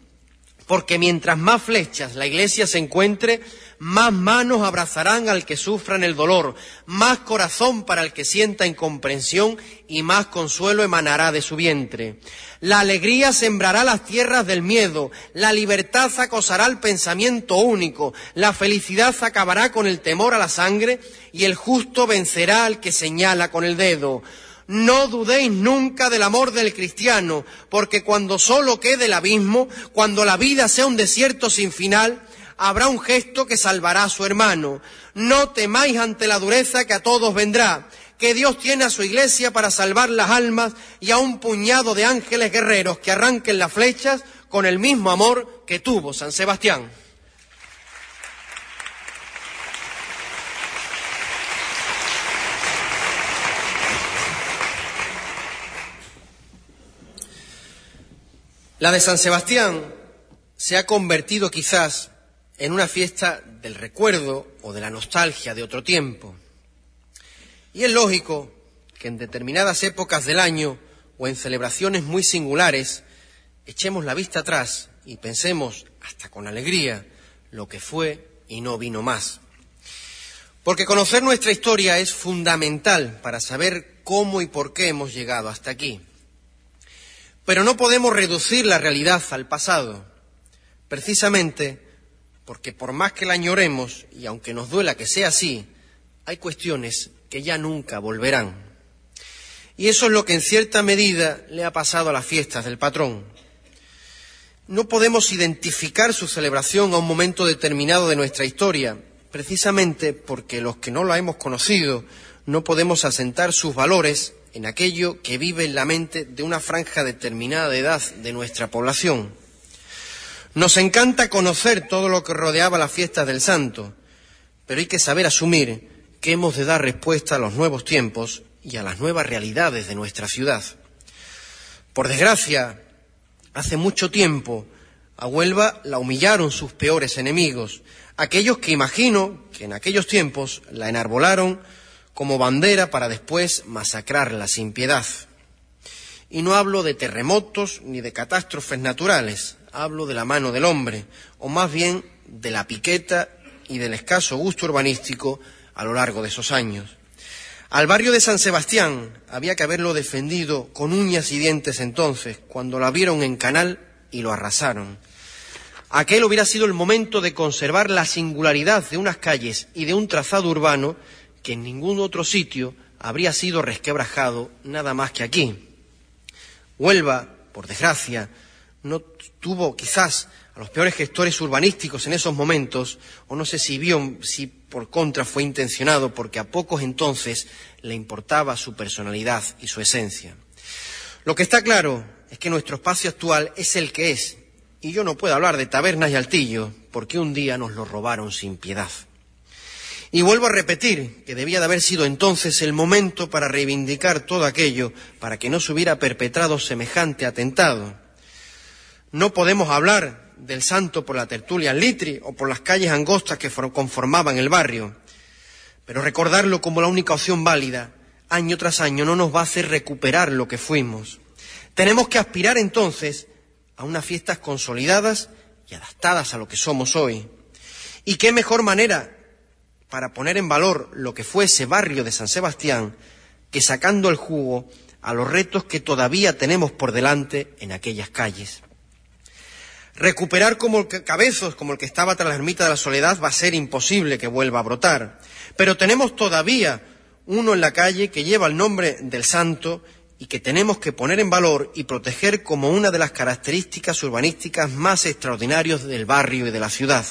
Porque mientras más flechas la Iglesia se encuentre, más manos abrazarán al que sufra en el dolor, más corazón para el que sienta incomprensión y más consuelo emanará de su vientre. La alegría sembrará las tierras del miedo, la libertad acosará el pensamiento único, la felicidad acabará con el temor a la sangre y el justo vencerá al que señala con el dedo. No dudéis nunca del amor del cristiano, porque cuando solo quede el abismo, cuando la vida sea un desierto sin final, habrá un gesto que salvará a su hermano. No temáis ante la dureza que a todos vendrá, que Dios tiene a su iglesia para salvar las almas y a un puñado de ángeles guerreros que arranquen las flechas con el mismo amor que tuvo San Sebastián. La de San Sebastián se ha convertido quizás en una fiesta del recuerdo o de la nostalgia de otro tiempo. Y es lógico que en determinadas épocas del año o en celebraciones muy singulares echemos la vista atrás y pensemos, hasta con alegría, lo que fue y no vino más. Porque conocer nuestra historia es fundamental para saber cómo y por qué hemos llegado hasta aquí. Pero no podemos reducir la realidad al pasado, precisamente porque por más que la añoremos, y aunque nos duela que sea así, hay cuestiones que ya nunca volverán. Y eso es lo que en cierta medida le ha pasado a las fiestas del patrón. No podemos identificar su celebración a un momento determinado de nuestra historia, precisamente porque los que no la hemos conocido no podemos asentar sus valores en aquello que vive en la mente de una franja determinada de edad de nuestra población. Nos encanta conocer todo lo que rodeaba las fiestas del santo, pero hay que saber asumir que hemos de dar respuesta a los nuevos tiempos y a las nuevas realidades de nuestra ciudad. Por desgracia, hace mucho tiempo a Huelva la humillaron sus peores enemigos, aquellos que imagino que en aquellos tiempos la enarbolaron como bandera para después masacrarla sin piedad. Y no hablo de terremotos ni de catástrofes naturales, hablo de la mano del hombre, o más bien de la piqueta y del escaso gusto urbanístico a lo largo de esos años. Al barrio de San Sebastián había que haberlo defendido con uñas y dientes entonces, cuando la vieron en canal y lo arrasaron. Aquel hubiera sido el momento de conservar la singularidad de unas calles y de un trazado urbano que en ningún otro sitio habría sido resquebrajado nada más que aquí. Huelva, por desgracia, no tuvo quizás a los peores gestores urbanísticos en esos momentos, o no sé si vio, si por contra fue intencionado, porque a pocos entonces le importaba su personalidad y su esencia. Lo que está claro es que nuestro espacio actual es el que es, y yo no puedo hablar de tabernas y altillo, porque un día nos lo robaron sin piedad. Y vuelvo a repetir que debía de haber sido entonces el momento para reivindicar todo aquello, para que no se hubiera perpetrado semejante atentado. No podemos hablar del santo por la tertulia litri o por las calles angostas que conformaban el barrio, pero recordarlo como la única opción válida, año tras año, no nos va a hacer recuperar lo que fuimos. Tenemos que aspirar entonces a unas fiestas consolidadas y adaptadas a lo que somos hoy. ¿Y qué mejor manera para poner en valor lo que fue ese barrio de San Sebastián que sacando el jugo a los retos que todavía tenemos por delante en aquellas calles. Recuperar como cabezos como el que estaba tras la ermita de la soledad va a ser imposible que vuelva a brotar, pero tenemos todavía uno en la calle que lleva el nombre del santo y que tenemos que poner en valor y proteger como una de las características urbanísticas más extraordinarias del barrio y de la ciudad.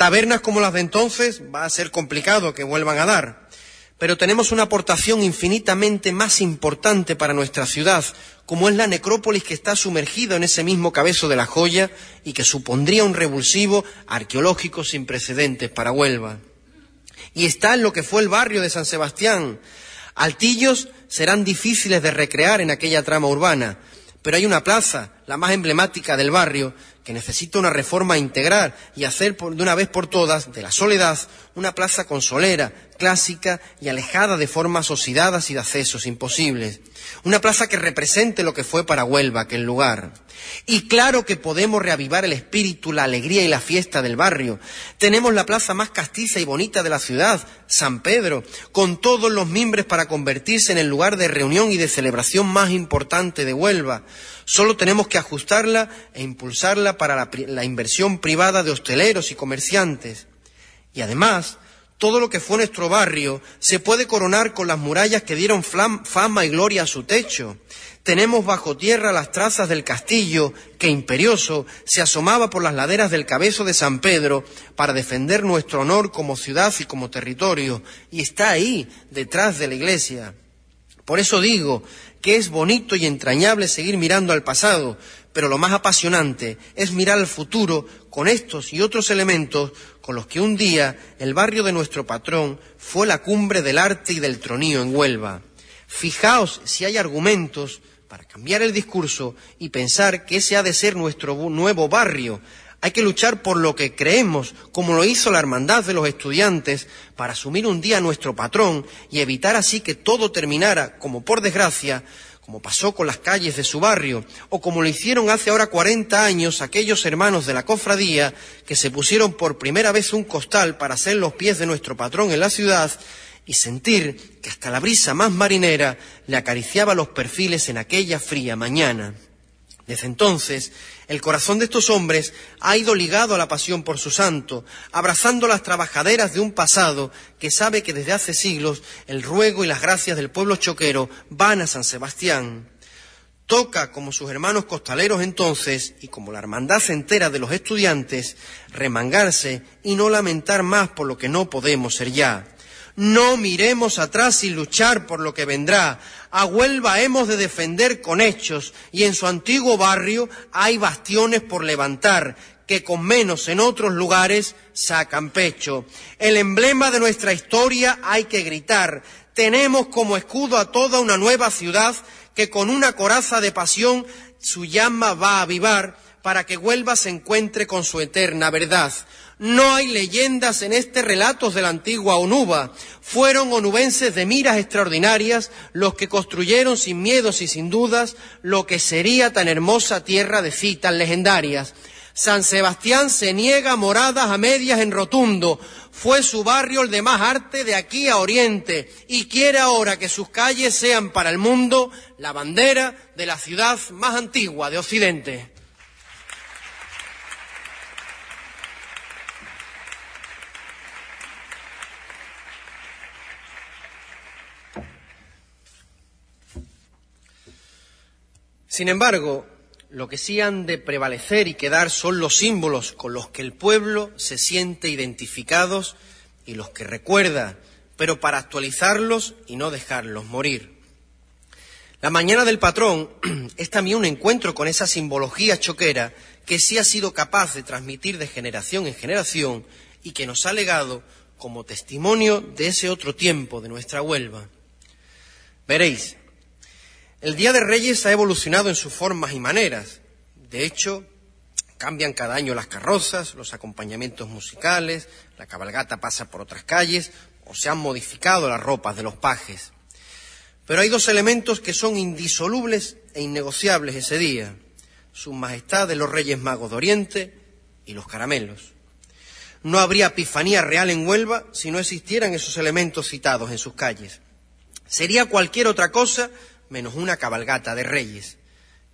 Tabernas como las de entonces va a ser complicado que vuelvan a dar, pero tenemos una aportación infinitamente más importante para nuestra ciudad, como es la necrópolis que está sumergida en ese mismo cabezo de la joya y que supondría un revulsivo arqueológico sin precedentes para Huelva. Y está en lo que fue el barrio de San Sebastián. Altillos serán difíciles de recrear en aquella trama urbana, pero hay una plaza, la más emblemática del barrio, que necesita una reforma integral y hacer de una vez por todas de la soledad una plaza consolera, clásica y alejada de formas oxidadas y de accesos imposibles. Una plaza que represente lo que fue para Huelva aquel lugar. Y claro que podemos reavivar el espíritu, la alegría y la fiesta del barrio. Tenemos la plaza más castiza y bonita de la ciudad, San Pedro, con todos los mimbres para convertirse en el lugar de reunión y de celebración más importante de Huelva. Solo tenemos que ajustarla e impulsarla para la, la inversión privada de hosteleros y comerciantes. Y además, todo lo que fue nuestro barrio se puede coronar con las murallas que dieron fama y gloria a su techo. Tenemos bajo tierra las trazas del castillo que imperioso se asomaba por las laderas del cabezo de San Pedro para defender nuestro honor como ciudad y como territorio, y está ahí, detrás de la iglesia. Por eso digo que es bonito y entrañable seguir mirando al pasado, pero lo más apasionante es mirar al futuro con estos y otros elementos con los que un día el barrio de nuestro patrón fue la cumbre del arte y del tronío en Huelva. Fijaos si hay argumentos para cambiar el discurso y pensar que ese ha de ser nuestro nuevo barrio. Hay que luchar por lo que creemos, como lo hizo la Hermandad de los Estudiantes, para asumir un día nuestro patrón y evitar así que todo terminara, como por desgracia, como pasó con las calles de su barrio, o como lo hicieron hace ahora 40 años aquellos hermanos de la cofradía que se pusieron por primera vez un costal para hacer los pies de nuestro patrón en la ciudad y sentir que hasta la brisa más marinera le acariciaba los perfiles en aquella fría mañana. Desde entonces, el corazón de estos hombres ha ido ligado a la pasión por su santo, abrazando las trabajaderas de un pasado que sabe que desde hace siglos el ruego y las gracias del pueblo choquero van a San Sebastián. Toca, como sus hermanos costaleros entonces, y como la hermandad entera de los estudiantes, remangarse y no lamentar más por lo que no podemos ser ya. No miremos atrás y luchar por lo que vendrá. A Huelva hemos de defender con hechos y en su antiguo barrio hay bastiones por levantar que con menos en otros lugares sacan pecho. El emblema de nuestra historia hay que gritar. Tenemos como escudo a toda una nueva ciudad que con una coraza de pasión su llama va a avivar para que Huelva se encuentre con su eterna verdad. No hay leyendas en este relatos de la antigua Onuba. Fueron onubenses de miras extraordinarias los que construyeron sin miedos y sin dudas lo que sería tan hermosa tierra de citas legendarias. San Sebastián se niega moradas a medias en rotundo. Fue su barrio el de más arte de aquí a oriente y quiere ahora que sus calles sean para el mundo la bandera de la ciudad más antigua de Occidente. Sin embargo, lo que sí han de prevalecer y quedar son los símbolos con los que el pueblo se siente identificados y los que recuerda, pero para actualizarlos y no dejarlos morir. La mañana del patrón es también un encuentro con esa simbología choquera que sí ha sido capaz de transmitir de generación en generación y que nos ha legado como testimonio de ese otro tiempo de nuestra Huelva. Veréis, el Día de Reyes ha evolucionado en sus formas y maneras. De hecho, cambian cada año las carrozas, los acompañamientos musicales, la cabalgata pasa por otras calles o se han modificado las ropas de los pajes. Pero hay dos elementos que son indisolubles e innegociables ese día. Su Majestad de los Reyes Magos de Oriente y los caramelos. No habría epifanía real en Huelva si no existieran esos elementos citados en sus calles. Sería cualquier otra cosa menos una cabalgata de reyes.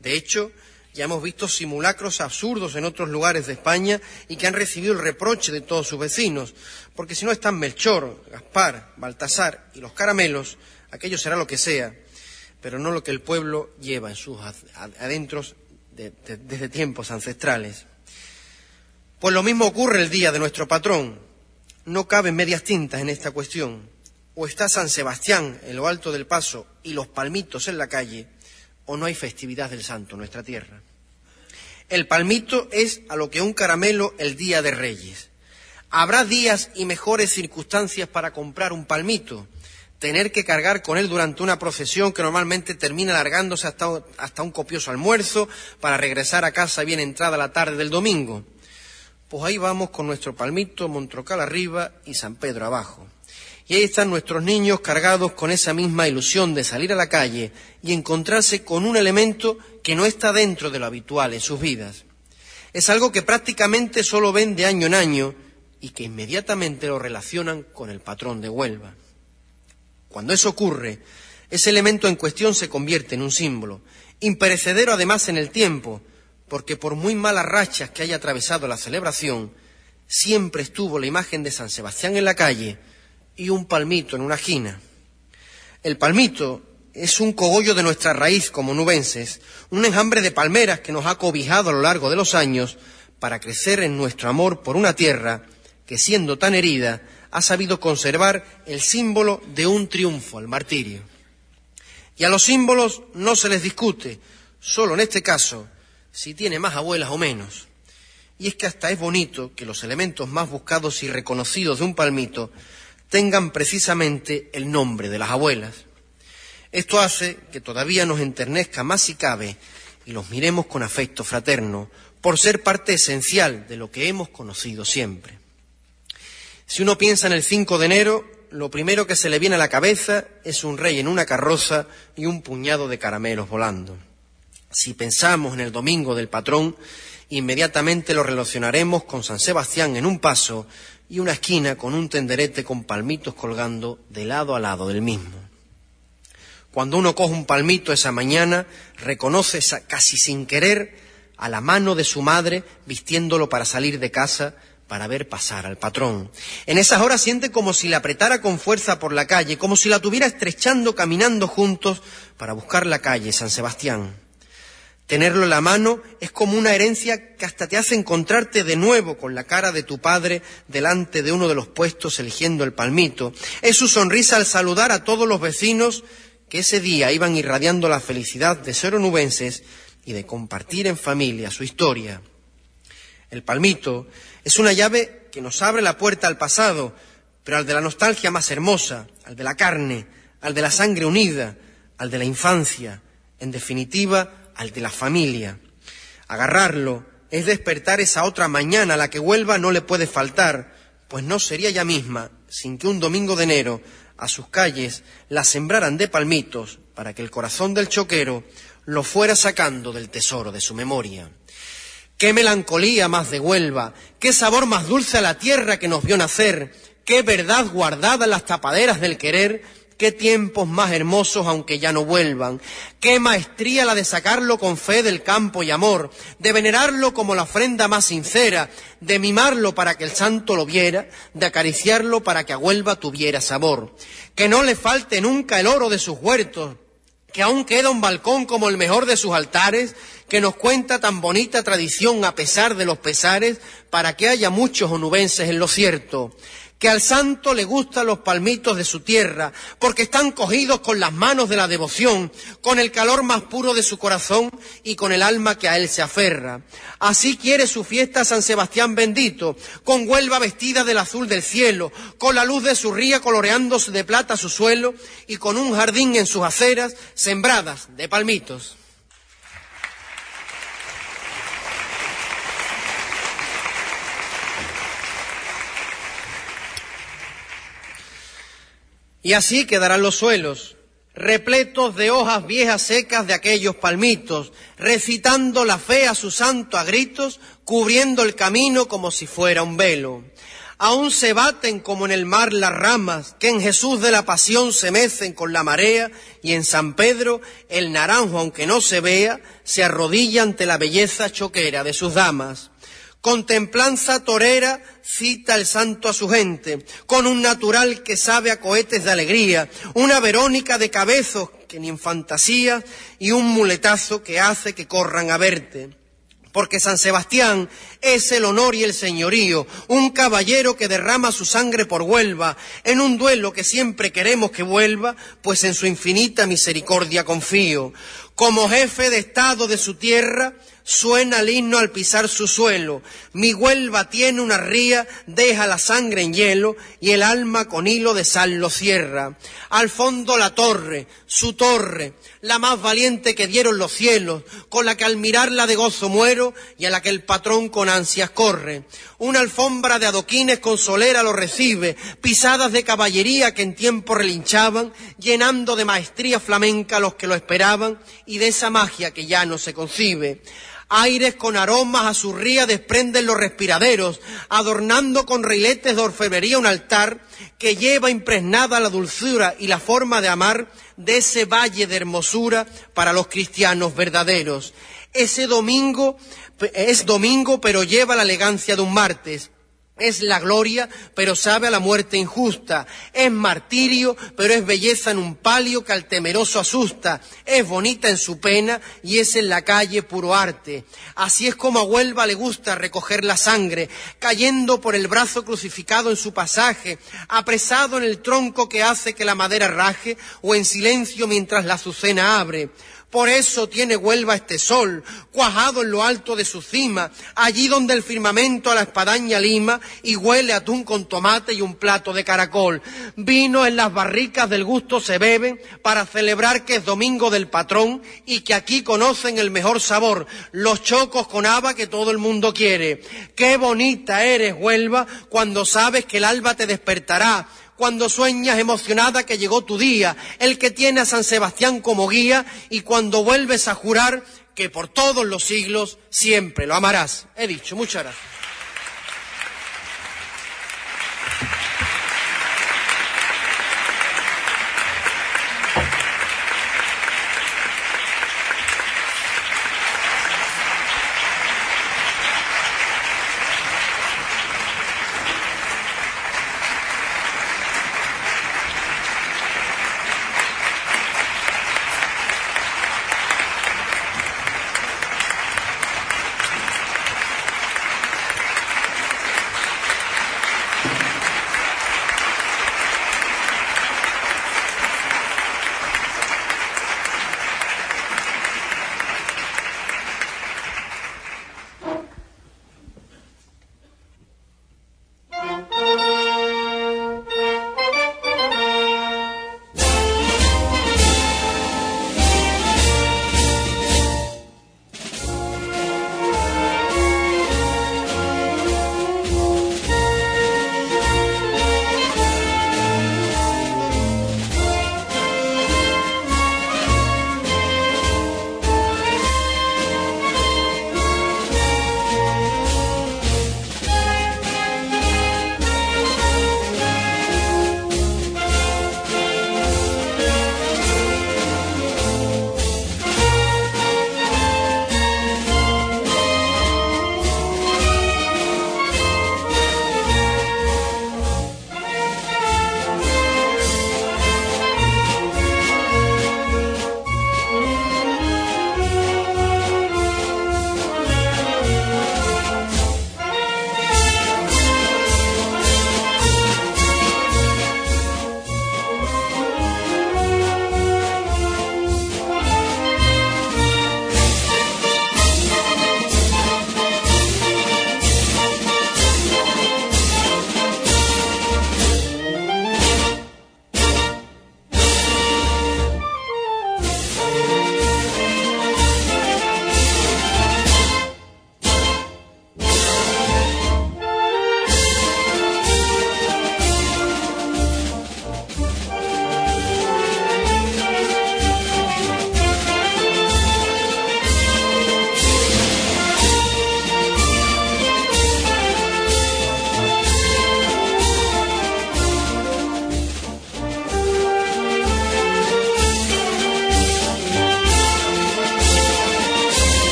De hecho, ya hemos visto simulacros absurdos en otros lugares de España y que han recibido el reproche de todos sus vecinos, porque si no están Melchor, Gaspar, Baltasar y los caramelos, aquello será lo que sea, pero no lo que el pueblo lleva en sus adentros desde tiempos ancestrales. Pues lo mismo ocurre el día de nuestro patrón. No caben medias tintas en esta cuestión o está San Sebastián en lo alto del paso y los palmitos en la calle, o no hay festividad del santo en nuestra tierra. El palmito es a lo que un caramelo el día de Reyes. Habrá días y mejores circunstancias para comprar un palmito, tener que cargar con él durante una procesión que normalmente termina alargándose hasta, hasta un copioso almuerzo para regresar a casa bien entrada la tarde del domingo. Pues ahí vamos con nuestro palmito, Montrocal arriba y San Pedro abajo. Y ahí están nuestros niños cargados con esa misma ilusión de salir a la calle y encontrarse con un elemento que no está dentro de lo habitual en sus vidas. Es algo que prácticamente solo ven de año en año y que inmediatamente lo relacionan con el patrón de Huelva. Cuando eso ocurre, ese elemento en cuestión se convierte en un símbolo, imperecedero además en el tiempo, porque por muy malas rachas que haya atravesado la celebración, siempre estuvo la imagen de San Sebastián en la calle, y un palmito en una gina. El palmito es un cogollo de nuestra raíz como nubenses, un enjambre de palmeras que nos ha cobijado a lo largo de los años para crecer en nuestro amor por una tierra que, siendo tan herida, ha sabido conservar el símbolo de un triunfo al martirio. Y a los símbolos no se les discute, solo en este caso, si tiene más abuelas o menos. Y es que hasta es bonito que los elementos más buscados y reconocidos de un palmito tengan precisamente el nombre de las abuelas. Esto hace que todavía nos enternezca más si cabe y los miremos con afecto fraterno, por ser parte esencial de lo que hemos conocido siempre. Si uno piensa en el 5 de enero, lo primero que se le viene a la cabeza es un rey en una carroza y un puñado de caramelos volando. Si pensamos en el domingo del patrón, inmediatamente lo relacionaremos con San Sebastián en un paso y una esquina con un tenderete con palmitos colgando de lado a lado del mismo. Cuando uno coge un palmito esa mañana, reconoce casi sin querer a la mano de su madre vistiéndolo para salir de casa para ver pasar al patrón. En esas horas siente como si la apretara con fuerza por la calle, como si la tuviera estrechando caminando juntos para buscar la calle San Sebastián. Tenerlo en la mano es como una herencia que hasta te hace encontrarte de nuevo con la cara de tu padre delante de uno de los puestos eligiendo el palmito. Es su sonrisa al saludar a todos los vecinos que ese día iban irradiando la felicidad de ser onubenses y de compartir en familia su historia. El palmito es una llave que nos abre la puerta al pasado, pero al de la nostalgia más hermosa, al de la carne, al de la sangre unida, al de la infancia, en definitiva, al de la familia. Agarrarlo es despertar esa otra mañana a la que Huelva no le puede faltar, pues no sería ya misma sin que un domingo de enero a sus calles la sembraran de palmitos para que el corazón del choquero lo fuera sacando del tesoro de su memoria. Qué melancolía más de Huelva, qué sabor más dulce a la tierra que nos vio nacer, qué verdad guardada en las tapaderas del querer, qué tiempos más hermosos aunque ya no vuelvan, qué maestría la de sacarlo con fe del campo y amor, de venerarlo como la ofrenda más sincera, de mimarlo para que el santo lo viera, de acariciarlo para que a Huelva tuviera sabor, que no le falte nunca el oro de sus huertos, que aún queda un balcón como el mejor de sus altares, que nos cuenta tan bonita tradición a pesar de los pesares, para que haya muchos onubenses en lo cierto que al santo le gustan los palmitos de su tierra, porque están cogidos con las manos de la devoción, con el calor más puro de su corazón y con el alma que a él se aferra. Así quiere su fiesta San Sebastián bendito, con Huelva vestida del azul del cielo, con la luz de su ría coloreándose de plata su suelo y con un jardín en sus aceras sembradas de palmitos. Y así quedarán los suelos, repletos de hojas viejas secas de aquellos palmitos, recitando la fe a su santo a gritos, cubriendo el camino como si fuera un velo. Aún se baten como en el mar las ramas, que en Jesús de la pasión se mecen con la marea, y en San Pedro el naranjo, aunque no se vea, se arrodilla ante la belleza choquera de sus damas. Contemplanza torera cita el santo a su gente, con un natural que sabe a cohetes de alegría, una Verónica de cabezos que ni en fantasía y un muletazo que hace que corran a verte. Porque San Sebastián es el honor y el señorío, un caballero que derrama su sangre por Huelva, en un duelo que siempre queremos que vuelva, pues en su infinita misericordia confío. Como jefe de Estado de su tierra, suena el himno al pisar su suelo. Mi Huelva tiene una ría, deja la sangre en hielo y el alma con hilo de sal lo cierra. Al fondo la torre, su torre, la más valiente que dieron los cielos, con la que al mirarla de gozo muero y a la que el patrón con ansias corre. Una alfombra de adoquines con solera lo recibe, pisadas de caballería que en tiempo relinchaban, llenando de maestría flamenca a los que lo esperaban y de esa magia que ya no se concibe. Aires con aromas a su ría desprenden los respiraderos, adornando con riletes de orfebrería un altar que lleva impregnada la dulzura y la forma de amar de ese valle de hermosura para los cristianos verdaderos. Ese domingo es domingo, pero lleva la elegancia de un martes. Es la gloria, pero sabe a la muerte injusta. Es martirio, pero es belleza en un palio que al temeroso asusta. Es bonita en su pena y es en la calle puro arte. Así es como a Huelva le gusta recoger la sangre, cayendo por el brazo crucificado en su pasaje, apresado en el tronco que hace que la madera raje, o en silencio mientras la azucena abre Por eso tiene Huelva este sol, cuajado en lo alto de su cima, allí donde el firmamento a la espadaña lima y huele atún con tomate y un plato de caracol. Vino en las barricas del gusto se bebe para celebrar que es domingo del patrón y que aquí conocen el mejor sabor, los chocos con haba que todo el mundo quiere. Qué bonita eres, Huelva, cuando sabes que el alba te despertará cuando sueñas emocionada que llegó tu día, el que tiene a San Sebastián como guía, y cuando vuelves a jurar que por todos los siglos siempre lo amarás. He dicho, muchas gracias.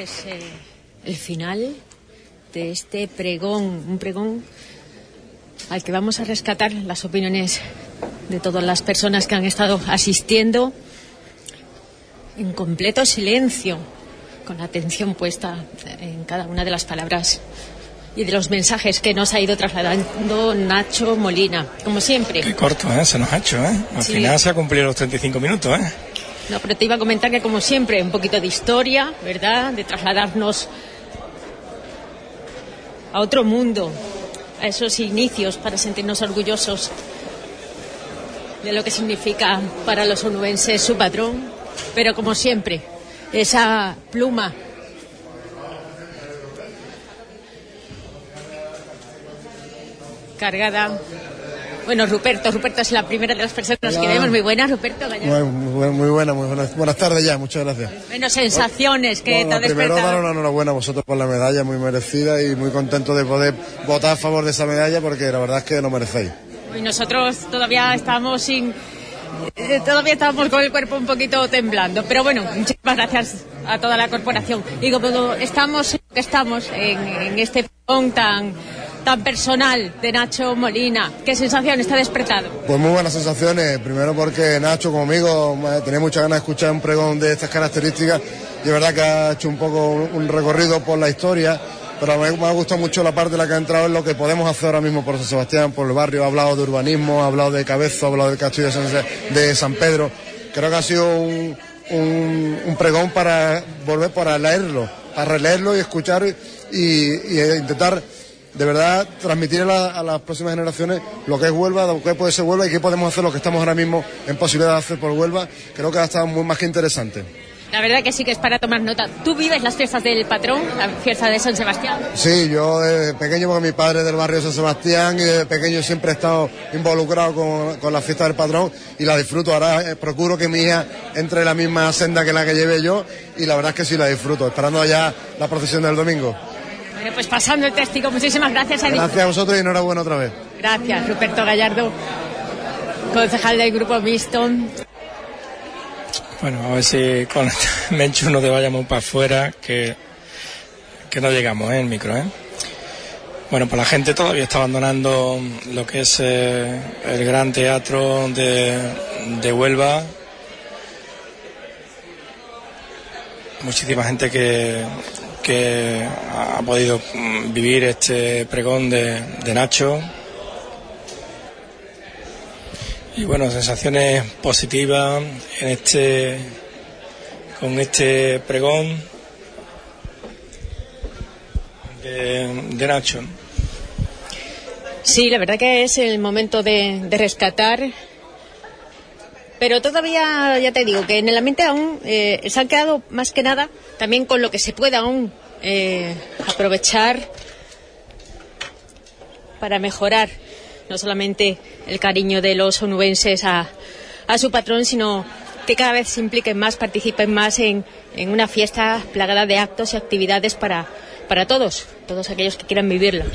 Es eh, el final de este pregón, un pregón al que vamos a rescatar las opiniones de todas las personas que han estado asistiendo en completo silencio, con la atención puesta en cada una de las palabras y de los mensajes que nos ha ido trasladando Nacho Molina, como siempre. Qué corto, ¿eh? Se nos ha hecho, ¿eh? Al Sí. final se ha cumplido los 35 minutos, ¿eh? No, pero te iba a comentar que como siempre, un poquito de historia, ¿verdad? De trasladarnos a otro mundo, a esos inicios para sentirnos orgullosos de lo que significa para los onubenses su patrón, pero como siempre, esa pluma cargada. Bueno, Ruperto, Ruperto es la primera de las personas que Hola. vemos. Muy buenas, Ruperto. Muy, muy, muy buena, muy buenas, buenas tardes ya, muchas gracias. Menos sensaciones que Bueno, te ha primero daros una enhorabuena a vosotros por la medalla, muy merecida y muy contento de poder votar a favor de esa medalla porque la verdad es que lo merecéis. Y nosotros todavía estamos sin. eh, Todavía estamos con el cuerpo un poquito temblando, pero bueno, muchísimas gracias a toda la corporación. Y como estamos, estamos en, en este pregón tan, personal de Nacho Molina, ¿qué sensación está despertado? Pues muy buenas sensaciones, primero porque Nacho conmigo eh, tenía muchas ganas de escuchar un pregón de estas características y es verdad que ha hecho un poco un, recorrido por la historia, pero me, me ha gustado mucho la parte en la que ha entrado en lo que podemos hacer ahora mismo por San Sebastián, por el barrio, ha hablado de urbanismo, ha hablado de Cabezo, ha hablado del castillo de San, de Pedro, creo que ha sido un, pregón para volver, para leerlo, para releerlo y escuchar y intentar de verdad transmitir a, la- a las próximas generaciones lo que es Huelva, lo que puede ser Huelva y qué podemos hacer, lo que estamos ahora mismo en posibilidad de hacer por Huelva. Creo que ha estado muy más que interesante. La verdad que sí que es para tomar nota. ¿Tú vives las fiestas del patrón, la fiesta de San Sebastián? Sí, yo desde pequeño, porque mi padre es del barrio de San Sebastián y desde pequeño siempre he estado involucrado con, con la fiesta del patrón y la disfruto. Ahora eh, procuro que mi hija entre en la misma senda que la que llevé yo y la verdad es que sí la disfruto, esperando ya la procesión del domingo. Bueno, pues pasando el testigo, muchísimas gracias. Adi. Gracias a vosotros y enhorabuena otra vez. Gracias, Ruperto Gallardo, concejal del Grupo Mixto. Bueno, a ver si con Menchu no te vayamos para afuera, que, que no llegamos, ¿eh? El micro, ¿eh? Bueno, pues la gente todavía está abandonando lo que es eh, el gran teatro de, de Huelva. Muchísima gente que, que ha podido mm, vivir este pregón de, de Nacho. Y bueno, sensaciones positivas en este con este pregón de, de Nacho. Sí, la verdad que es el momento de, de rescatar. Pero todavía, ya te digo, que en el ambiente aún eh, se han quedado más que nada también con lo que se pueda aún eh, aprovechar para mejorar no solamente el cariño de los onubenses a, a su patrón, sino que cada vez se impliquen más, participen más en, en una fiesta plagada de actos y actividades para, para todos, todos aquellos que quieran vivirla.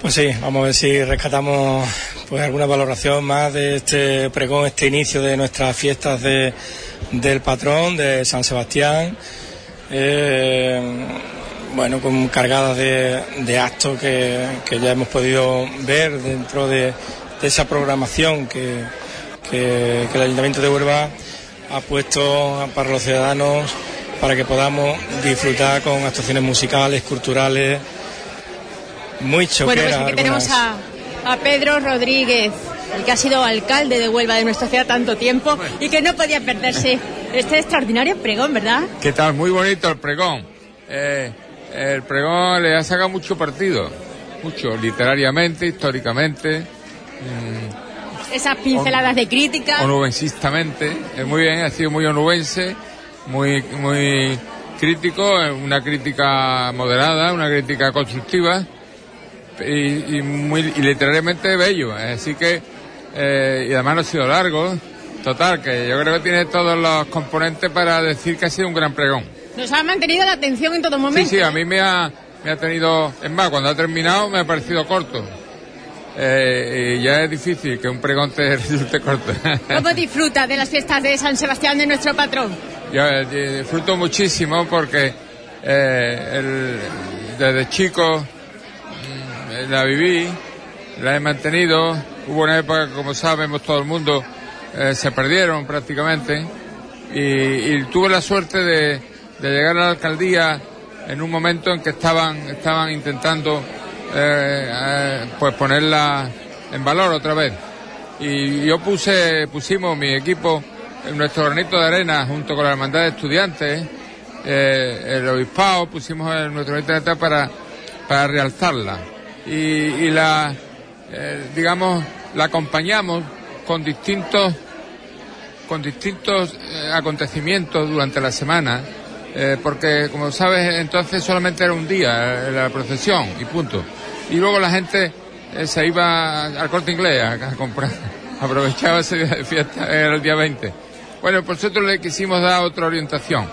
Pues sí, vamos a ver si rescatamos pues alguna valoración más de este pregón, este inicio de nuestras fiestas de, del patrón de San Sebastián. Eh, bueno, con cargadas de, de actos que, que ya hemos podido ver dentro de, de esa programación que, que- que el Ayuntamiento de Huelva ha puesto para los ciudadanos para que podamos disfrutar con actuaciones musicales, culturales, muy choqueras. Bueno, pues aquí tenemos a, a Pedro Rodríguez, el que ha sido alcalde de Huelva de nuestra ciudad tanto tiempo y que no podía perderse este extraordinario pregón, ¿verdad? ¿Qué tal? Muy bonito el pregón. Eh, el pregón le ha sacado mucho partido, mucho, literariamente, históricamente, mm, Esas pinceladas de crítica. onubensistamente. Eh, muy bien, ha sido muy onubense, muy, muy crítico, eh, una crítica moderada, una crítica constructiva y, y muy y literariamente bello. Así que, eh, y además no ha sido largo. Total, que yo creo que tiene todos los componentes para decir que ha sido un gran pregón. Nos ha mantenido la atención en todo Sí, momento. sí, a mí me ha, me ha tenido, es más, cuando ha terminado me ha parecido corto. Eh, y ya es difícil que un pregón te resulte corto. ¿Cómo disfruta de las fiestas de San Sebastián de nuestro patrón? yo eh, disfruto muchísimo porque eh, el- desde chico la viví, la he mantenido. Hubo una época, como sabemos todo el mundo, eh, se perdieron prácticamente y, tuve la suerte de, llegar a la alcaldía en un momento en que estaban, estaban intentando eh, eh, pues ponerla en valor otra vez. Y yo puse, pusimos mi equipo, en nuestro granito de arena, junto con la hermandad de estudiantes, eh, el obispado, pusimos el- nuestro granito de arena para, para realzarla. Y, y la, eh, digamos, la acompañamos con distintos, con distintos eh, acontecimientos durante la semana, eh, porque como sabes, entonces solamente era un día la procesión y punto. Y luego la gente se iba al corte inglés a, comprar, aprovechaba ese día de fiesta, era el día 20. Bueno, por nosotros le quisimos dar otra orientación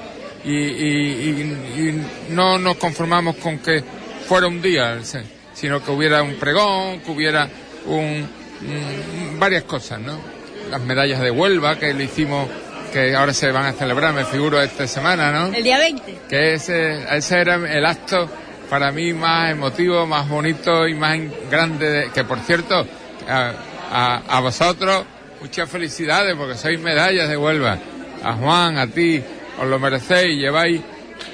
y, y- y- y no nos conformamos con que fuera un día, sino que hubiera un pregón, que hubiera un, un- varias cosas, ¿no? Las medallas de Huelva que le hicimos, que ahora se van a celebrar, me figuro, esta semana, ¿no? El día 20. que ese, ese era el acto para mí más emotivo, más bonito y más grande, de- que por cierto, a, a- a vosotros muchas felicidades porque sois medallas de Huelva, a Juan, a ti, os lo merecéis, lleváis,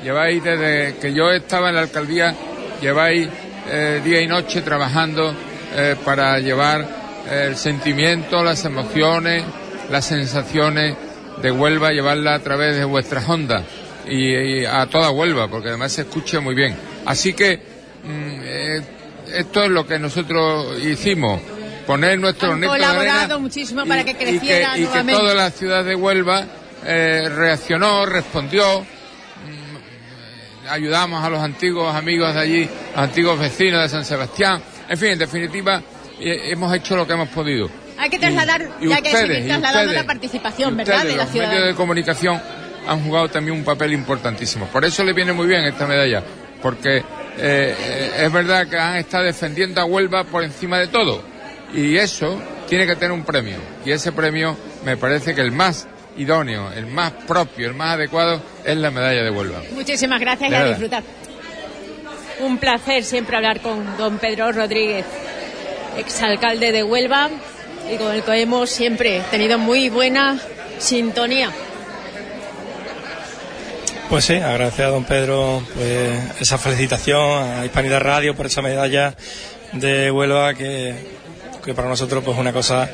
lleváis desde que yo estaba en la alcaldía, lleváis eh, día y noche trabajando eh, para llevar el sentimiento, las emociones, las sensaciones de Huelva, llevarla a través de vuestras ondas y, y a toda Huelva, porque además se escucha muy bien. Así que mm, eh, esto es lo que nosotros hicimos, poner nuestro Han colaborado muchísimo para que y creciera que, y que toda la ciudad de Huelva eh, reaccionó, respondió. Ayudamos a los antiguos amigos de allí, los antiguos vecinos de San Sebastián. En fin, en definitiva, eh, hemos hecho lo que hemos podido. Hay que trasladar, y y hay que ustedes, seguir y trasladando ustedes, la participación, ¿verdad? ustedes, De la los medios de comunicación han jugado también un papel importantísimo. Por eso le viene muy bien esta medalla, porque eh, es verdad que han estado defendiendo a Huelva por encima de todo. Y eso tiene que tener un premio. Y ese premio me parece que el más idóneo, el más propio, el más adecuado es la medalla de Huelva. Muchísimas gracias y a disfrutar. Un placer siempre hablar con don Pedro Rodríguez, exalcalde de Huelva, y con el que hemos siempre tenido muy buena sintonía. Pues sí, agradecer a don Pedro pues, esa felicitación, a Hispanidad Radio por esa medalla de Huelva que, que para nosotros pues una cosa,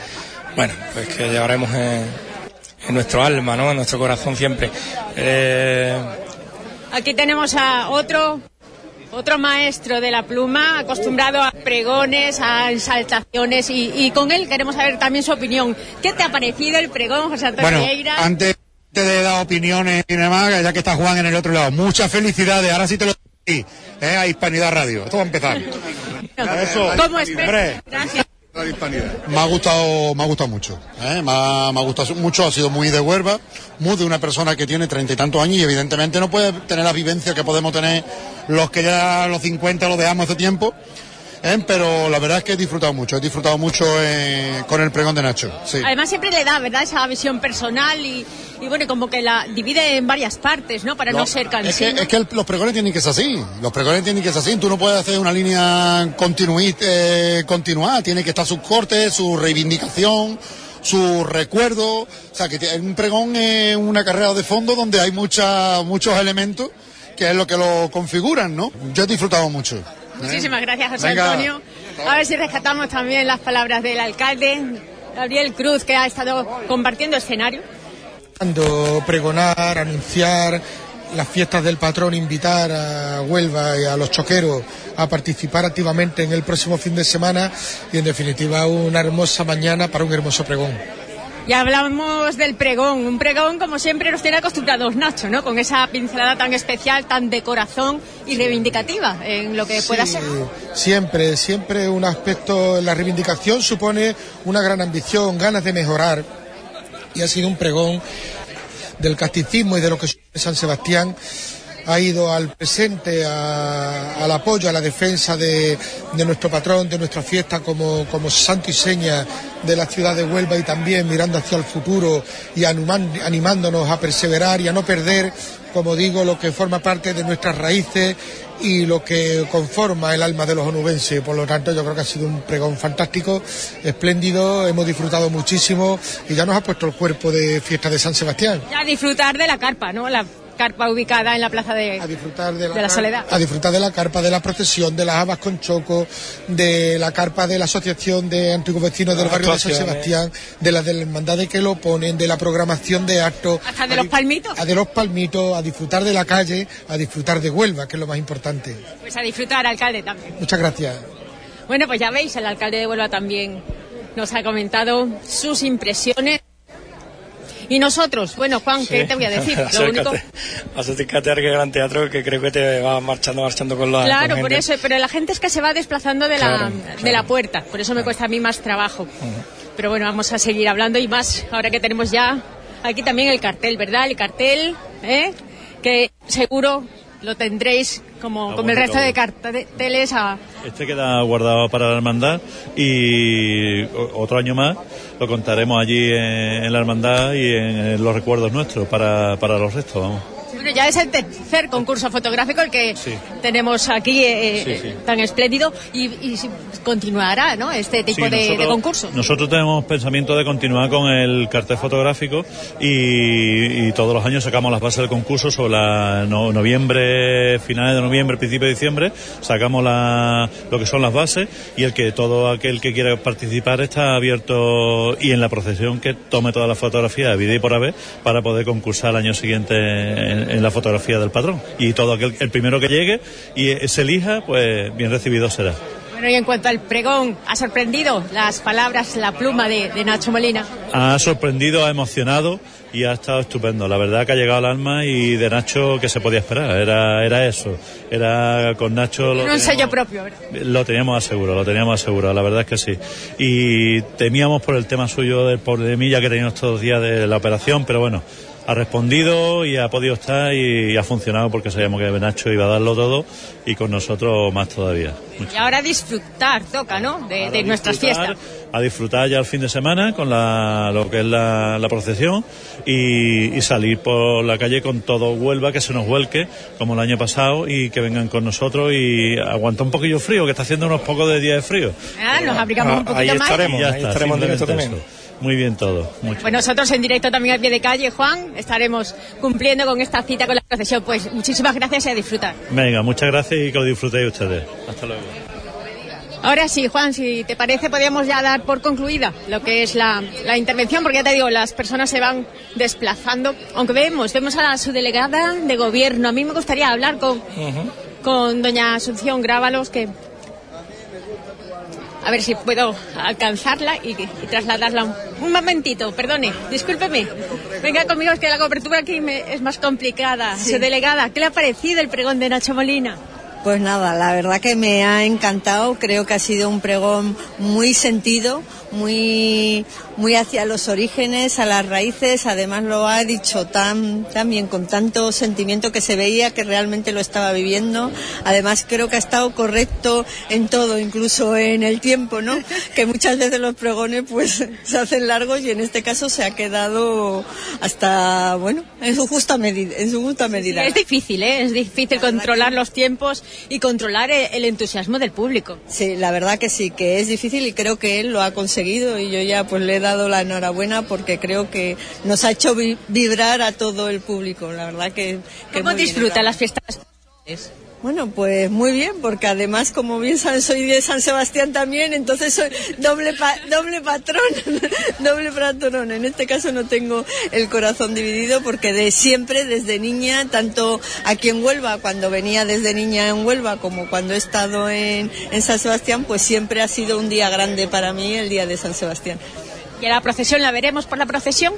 bueno, pues que llevaremos en, en nuestro alma, ¿no? En nuestro corazón siempre. Eh, Aquí tenemos a otro, otro maestro de la pluma, acostumbrado a pregones, a exaltaciones, y, y con él queremos saber también su opinión. ¿Qué te ha parecido el pregón, José Antonio Bueno, Vieira? antes de dar opiniones y demás, ya que está Juan en el otro lado, muchas felicidades, ahora sí te lo digo, ¿eh? a Hispanidad Radio. Esto va a empezar. Eso. ¿Cómo esperas? Hombre. Gracias. Me ha gustado, me ha gustado mucho, ¿eh? me, ha, gustado mucho, ha sido muy de Huelva, muy de una persona que tiene treinta y tantos años y evidentemente no puede tener la vivencia que podemos tener los que ya los 50 lo dejamos hace tiempo, ¿eh? pero la verdad es que he disfrutado mucho, he disfrutado mucho eh, con el pregón de Nacho. Sí. Además siempre le da, ¿verdad? Esa visión personal y, y bueno, como que la divide en varias partes, ¿no? Para no, No, ser Es que, cansino. es que el- los pregones tienen que ser así. Los pregones tienen que ser así. Tú no puedes hacer una línea eh, continuada. Tiene que estar sus cortes, su reivindicación, su recuerdo. O sea, que un pregón es una carrera de fondo donde hay mucha, muchos elementos que es lo que lo configuran, ¿no? Yo he disfrutado mucho. Muchísimas gracias, José Venga. Antonio. A ver si rescatamos también las palabras del alcalde, Gabriel Cruz, que ha estado compartiendo escenario. Cuando pregonar, anunciar las fiestas del patrón, invitar a Huelva y a los choqueros a participar activamente en el próximo fin de semana y en definitiva una hermosa mañana para un hermoso pregón. Y hablamos del pregón, un pregón como siempre nos tiene acostumbrados Nacho, ¿no? Con esa pincelada tan especial, tan de corazón y reivindicativa en lo que pueda ser. Siempre, siempre un aspecto, la reivindicación supone una gran ambición, ganas de mejorar y ha sido un pregón del casticismo y de lo que es San Sebastián ha ido al presente, a- al apoyo, a la defensa de, de nuestro patrón, de nuestra fiesta como, santo y seña de la ciudad de Huelva y también mirando hacia el futuro y animándonos a perseverar y a no perder, como digo, lo que forma parte de nuestras raíces y lo que conforma el alma de los onubenses. Por lo tanto, yo creo que ha sido un pregón fantástico, espléndido, hemos disfrutado muchísimo y ya nos ha puesto el cuerpo de fiesta de San Sebastián. Ya disfrutar de la carpa, ¿no? Carpa ubicada en la plaza de, de la, Soledad. a disfrutar de la carpa, de la procesión, de las habas con choco, de la carpa de la Asociación de Antiguos Vecinos del Barrio de San. Sebastián, de las de la hermandad de que lo ponen, de la programación de actos, Hasta de los palmitos. a de los palmitos, a disfrutar de la calle, a disfrutar de Huelva, que es lo más importante. Pues a disfrutar, alcalde, también. Muchas gracias. Bueno, pues ya veis, el alcalde de Huelva también nos ha comentado sus impresiones. Y nosotros, bueno, Juan, ¿qué te voy a decir? Lo único, Acércate, acércate al gran teatro que creo que te va marchando, marchando con la claro, con por gente. eso, pero la gente es que se va desplazando de la, Claro, de la puerta, por eso me cuesta a mí más trabajo. Pero bueno, vamos a seguir hablando y más ahora que tenemos ya aquí también el cartel, ¿verdad? El cartel, ¿eh? que seguro lo tendréis como, Ah, como el resto de carteles a, Este queda guardado para la hermandad y otro año más lo contaremos allí en, en la hermandad y en, los recuerdos nuestros para, para los restos. Vamos. Bueno, ya es el tercer concurso fotográfico el que tenemos aquí eh, Sí, sí. tan espléndido y, continuará, ¿no? Este tipo de, de nosotros- concurso. Nosotros tenemos pensamiento de continuar con el cartel fotográfico y, y todos los años sacamos las bases del concurso sobre la no- noviembre, finales de noviembre, principio de diciembre, sacamos la- lo que son las bases y el que todo aquel que quiera participar está abierto y en la procesión que tome todas las fotografías de vida y por haber para poder concursar al año siguiente en, en la fotografía del patrón. Y todo aquel, el primero que llegue y se elija, pues bien recibido será. Bueno, y en cuanto al pregón, ¿ha sorprendido las palabras, la pluma de, de Nacho Molina? Ha sorprendido, ha emocionado y ha estado estupendo. La verdad que ha llegado al alma y de Nacho que se podía esperar. Era, era eso. Era con Nacho lo un sello propio, ¿verdad? lo teníamos asegurado, lo teníamos asegurado. La verdad es que sí. Y temíamos por el tema suyo del problemilla que teníamos todos los días de la operación, pero bueno. Ha respondido y ha podido estar y, ha funcionado porque sabíamos que Nacho iba a darlo todo y con nosotros más todavía. Y ahora disfrutar, toca, ¿no? De, de nuestras fiestas. a disfrutar ya el fin de semana con la, lo que es la, la procesión y, y salir por la calle con todo Huelva, que se nos vuelque como el año pasado y que vengan con nosotros y aguanta un poquillo frío, que está haciendo unos pocos de días de frío. Ah, nos abrigamos un poquito más. Y ya ahí está, estaremos en directo eso. Muy bien todo. Mucho. Pues nosotros en directo también al pie de calle, Juan, estaremos cumpliendo con esta cita con la procesión. Pues muchísimas gracias y a disfrutar. Venga, muchas gracias y que lo disfrutéis ustedes. Hasta luego. Ahora sí, Juan, si te parece, podríamos ya dar por concluida lo que es la, la intervención, porque ya te digo, las personas se van desplazando. Aunque vemos, vemos a la subdelegada de gobierno. A mí me gustaría hablar con, con doña Asunción Grábalos, que. A ver si puedo alcanzarla y, y trasladarla un, un momentito, perdone, discúlpeme. Venga conmigo, es que la cobertura aquí me- es más complicada. Sí. Subdelegada, ¿qué le ha parecido el pregón de Nacho Molina? Pues nada, la verdad que me ha encantado, creo que ha sido un pregón muy sentido, muy, muy hacia los orígenes, a las raíces, además lo ha dicho tan, tan bien, con tanto sentimiento que se veía que realmente lo estaba viviendo, además creo que ha estado correcto en todo, incluso en el tiempo, ¿no? Que muchas veces los pregones pues se hacen largos y en este caso se ha quedado hasta, bueno, en su justa medida, en su justa medida. Es difícil, ¿eh? Es difícil controlar los tiempos y controlar e- el entusiasmo del público. Sí, la verdad que sí, que es difícil y creo que él lo ha conseguido y yo ya pues le he dado la enhorabuena porque creo que nos ha hecho vi- vibrar a todo el público, la verdad que... que ¿Cómo bien. disfruta las fiestas? Bueno, pues muy bien, porque además, como bien saben, soy de San Sebastián también, entonces soy doble, pa- doble patrón, doble patrón. En este caso no tengo el corazón dividido porque de siempre, desde niña, tanto aquí en Huelva, cuando venía desde niña en Huelva, como cuando he estado en, en San Sebastián, pues siempre ha sido un día grande para mí, el día de San Sebastián. ¿Y a la procesión la veremos por la procesión?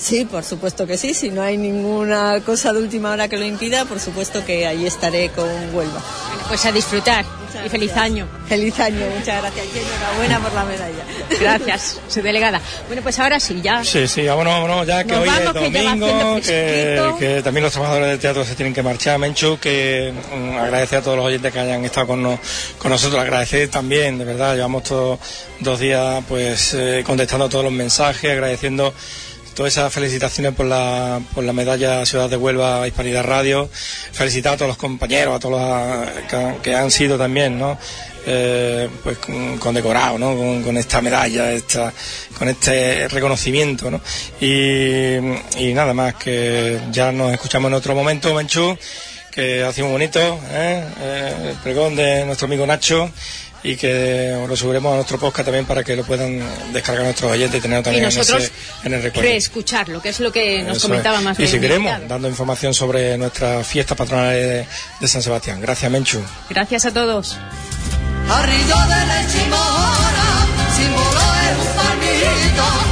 Sí, por supuesto que sí. Si no hay ninguna cosa de última hora que lo impida, por supuesto que ahí estaré con Huelva. Pues a disfrutar y feliz año. Feliz año, muchas gracias. Y enhorabuena por la medalla. Gracias, su delegada. Bueno, pues ahora sí, ya. Sí, sí, vámonos, vámonos, ya que Nos hoy vamos, que es domingo, que, también los trabajadores del teatro se tienen que marchar, Menchu, que mm, agradecer a todos los oyentes que hayan estado con, nos- con nosotros, agradecer también, de verdad, llevamos todos dos días pues eh, contestando todos los mensajes, agradeciendo todas esas felicitaciones por la, por la medalla Ciudad de Huelva Hispanidad Radio, felicitar a todos los compañeros, a todos los que, que han sido también, ¿no? Eh, pues con, condecorados, ¿no? Con, con esta medalla, esta, con este reconocimiento, ¿no? Y, nada más, que ya nos escuchamos en otro momento, Menchú, que ha sido muy bonito, ¿eh? Eh, el pregón de nuestro amigo Nacho y que lo subiremos a nuestro podcast también para que lo puedan descargar nuestros oyentes y tenerlo también nosotros en, el recuerdo. Reescucharlo, que es lo que nos comentaba es. más Y seguiremos dando información sobre nuestras fiestas patronales de, San Sebastián. Gracias, Menchu. Gracias a todos. Arrillo de la chimora, símbolo es un palmito.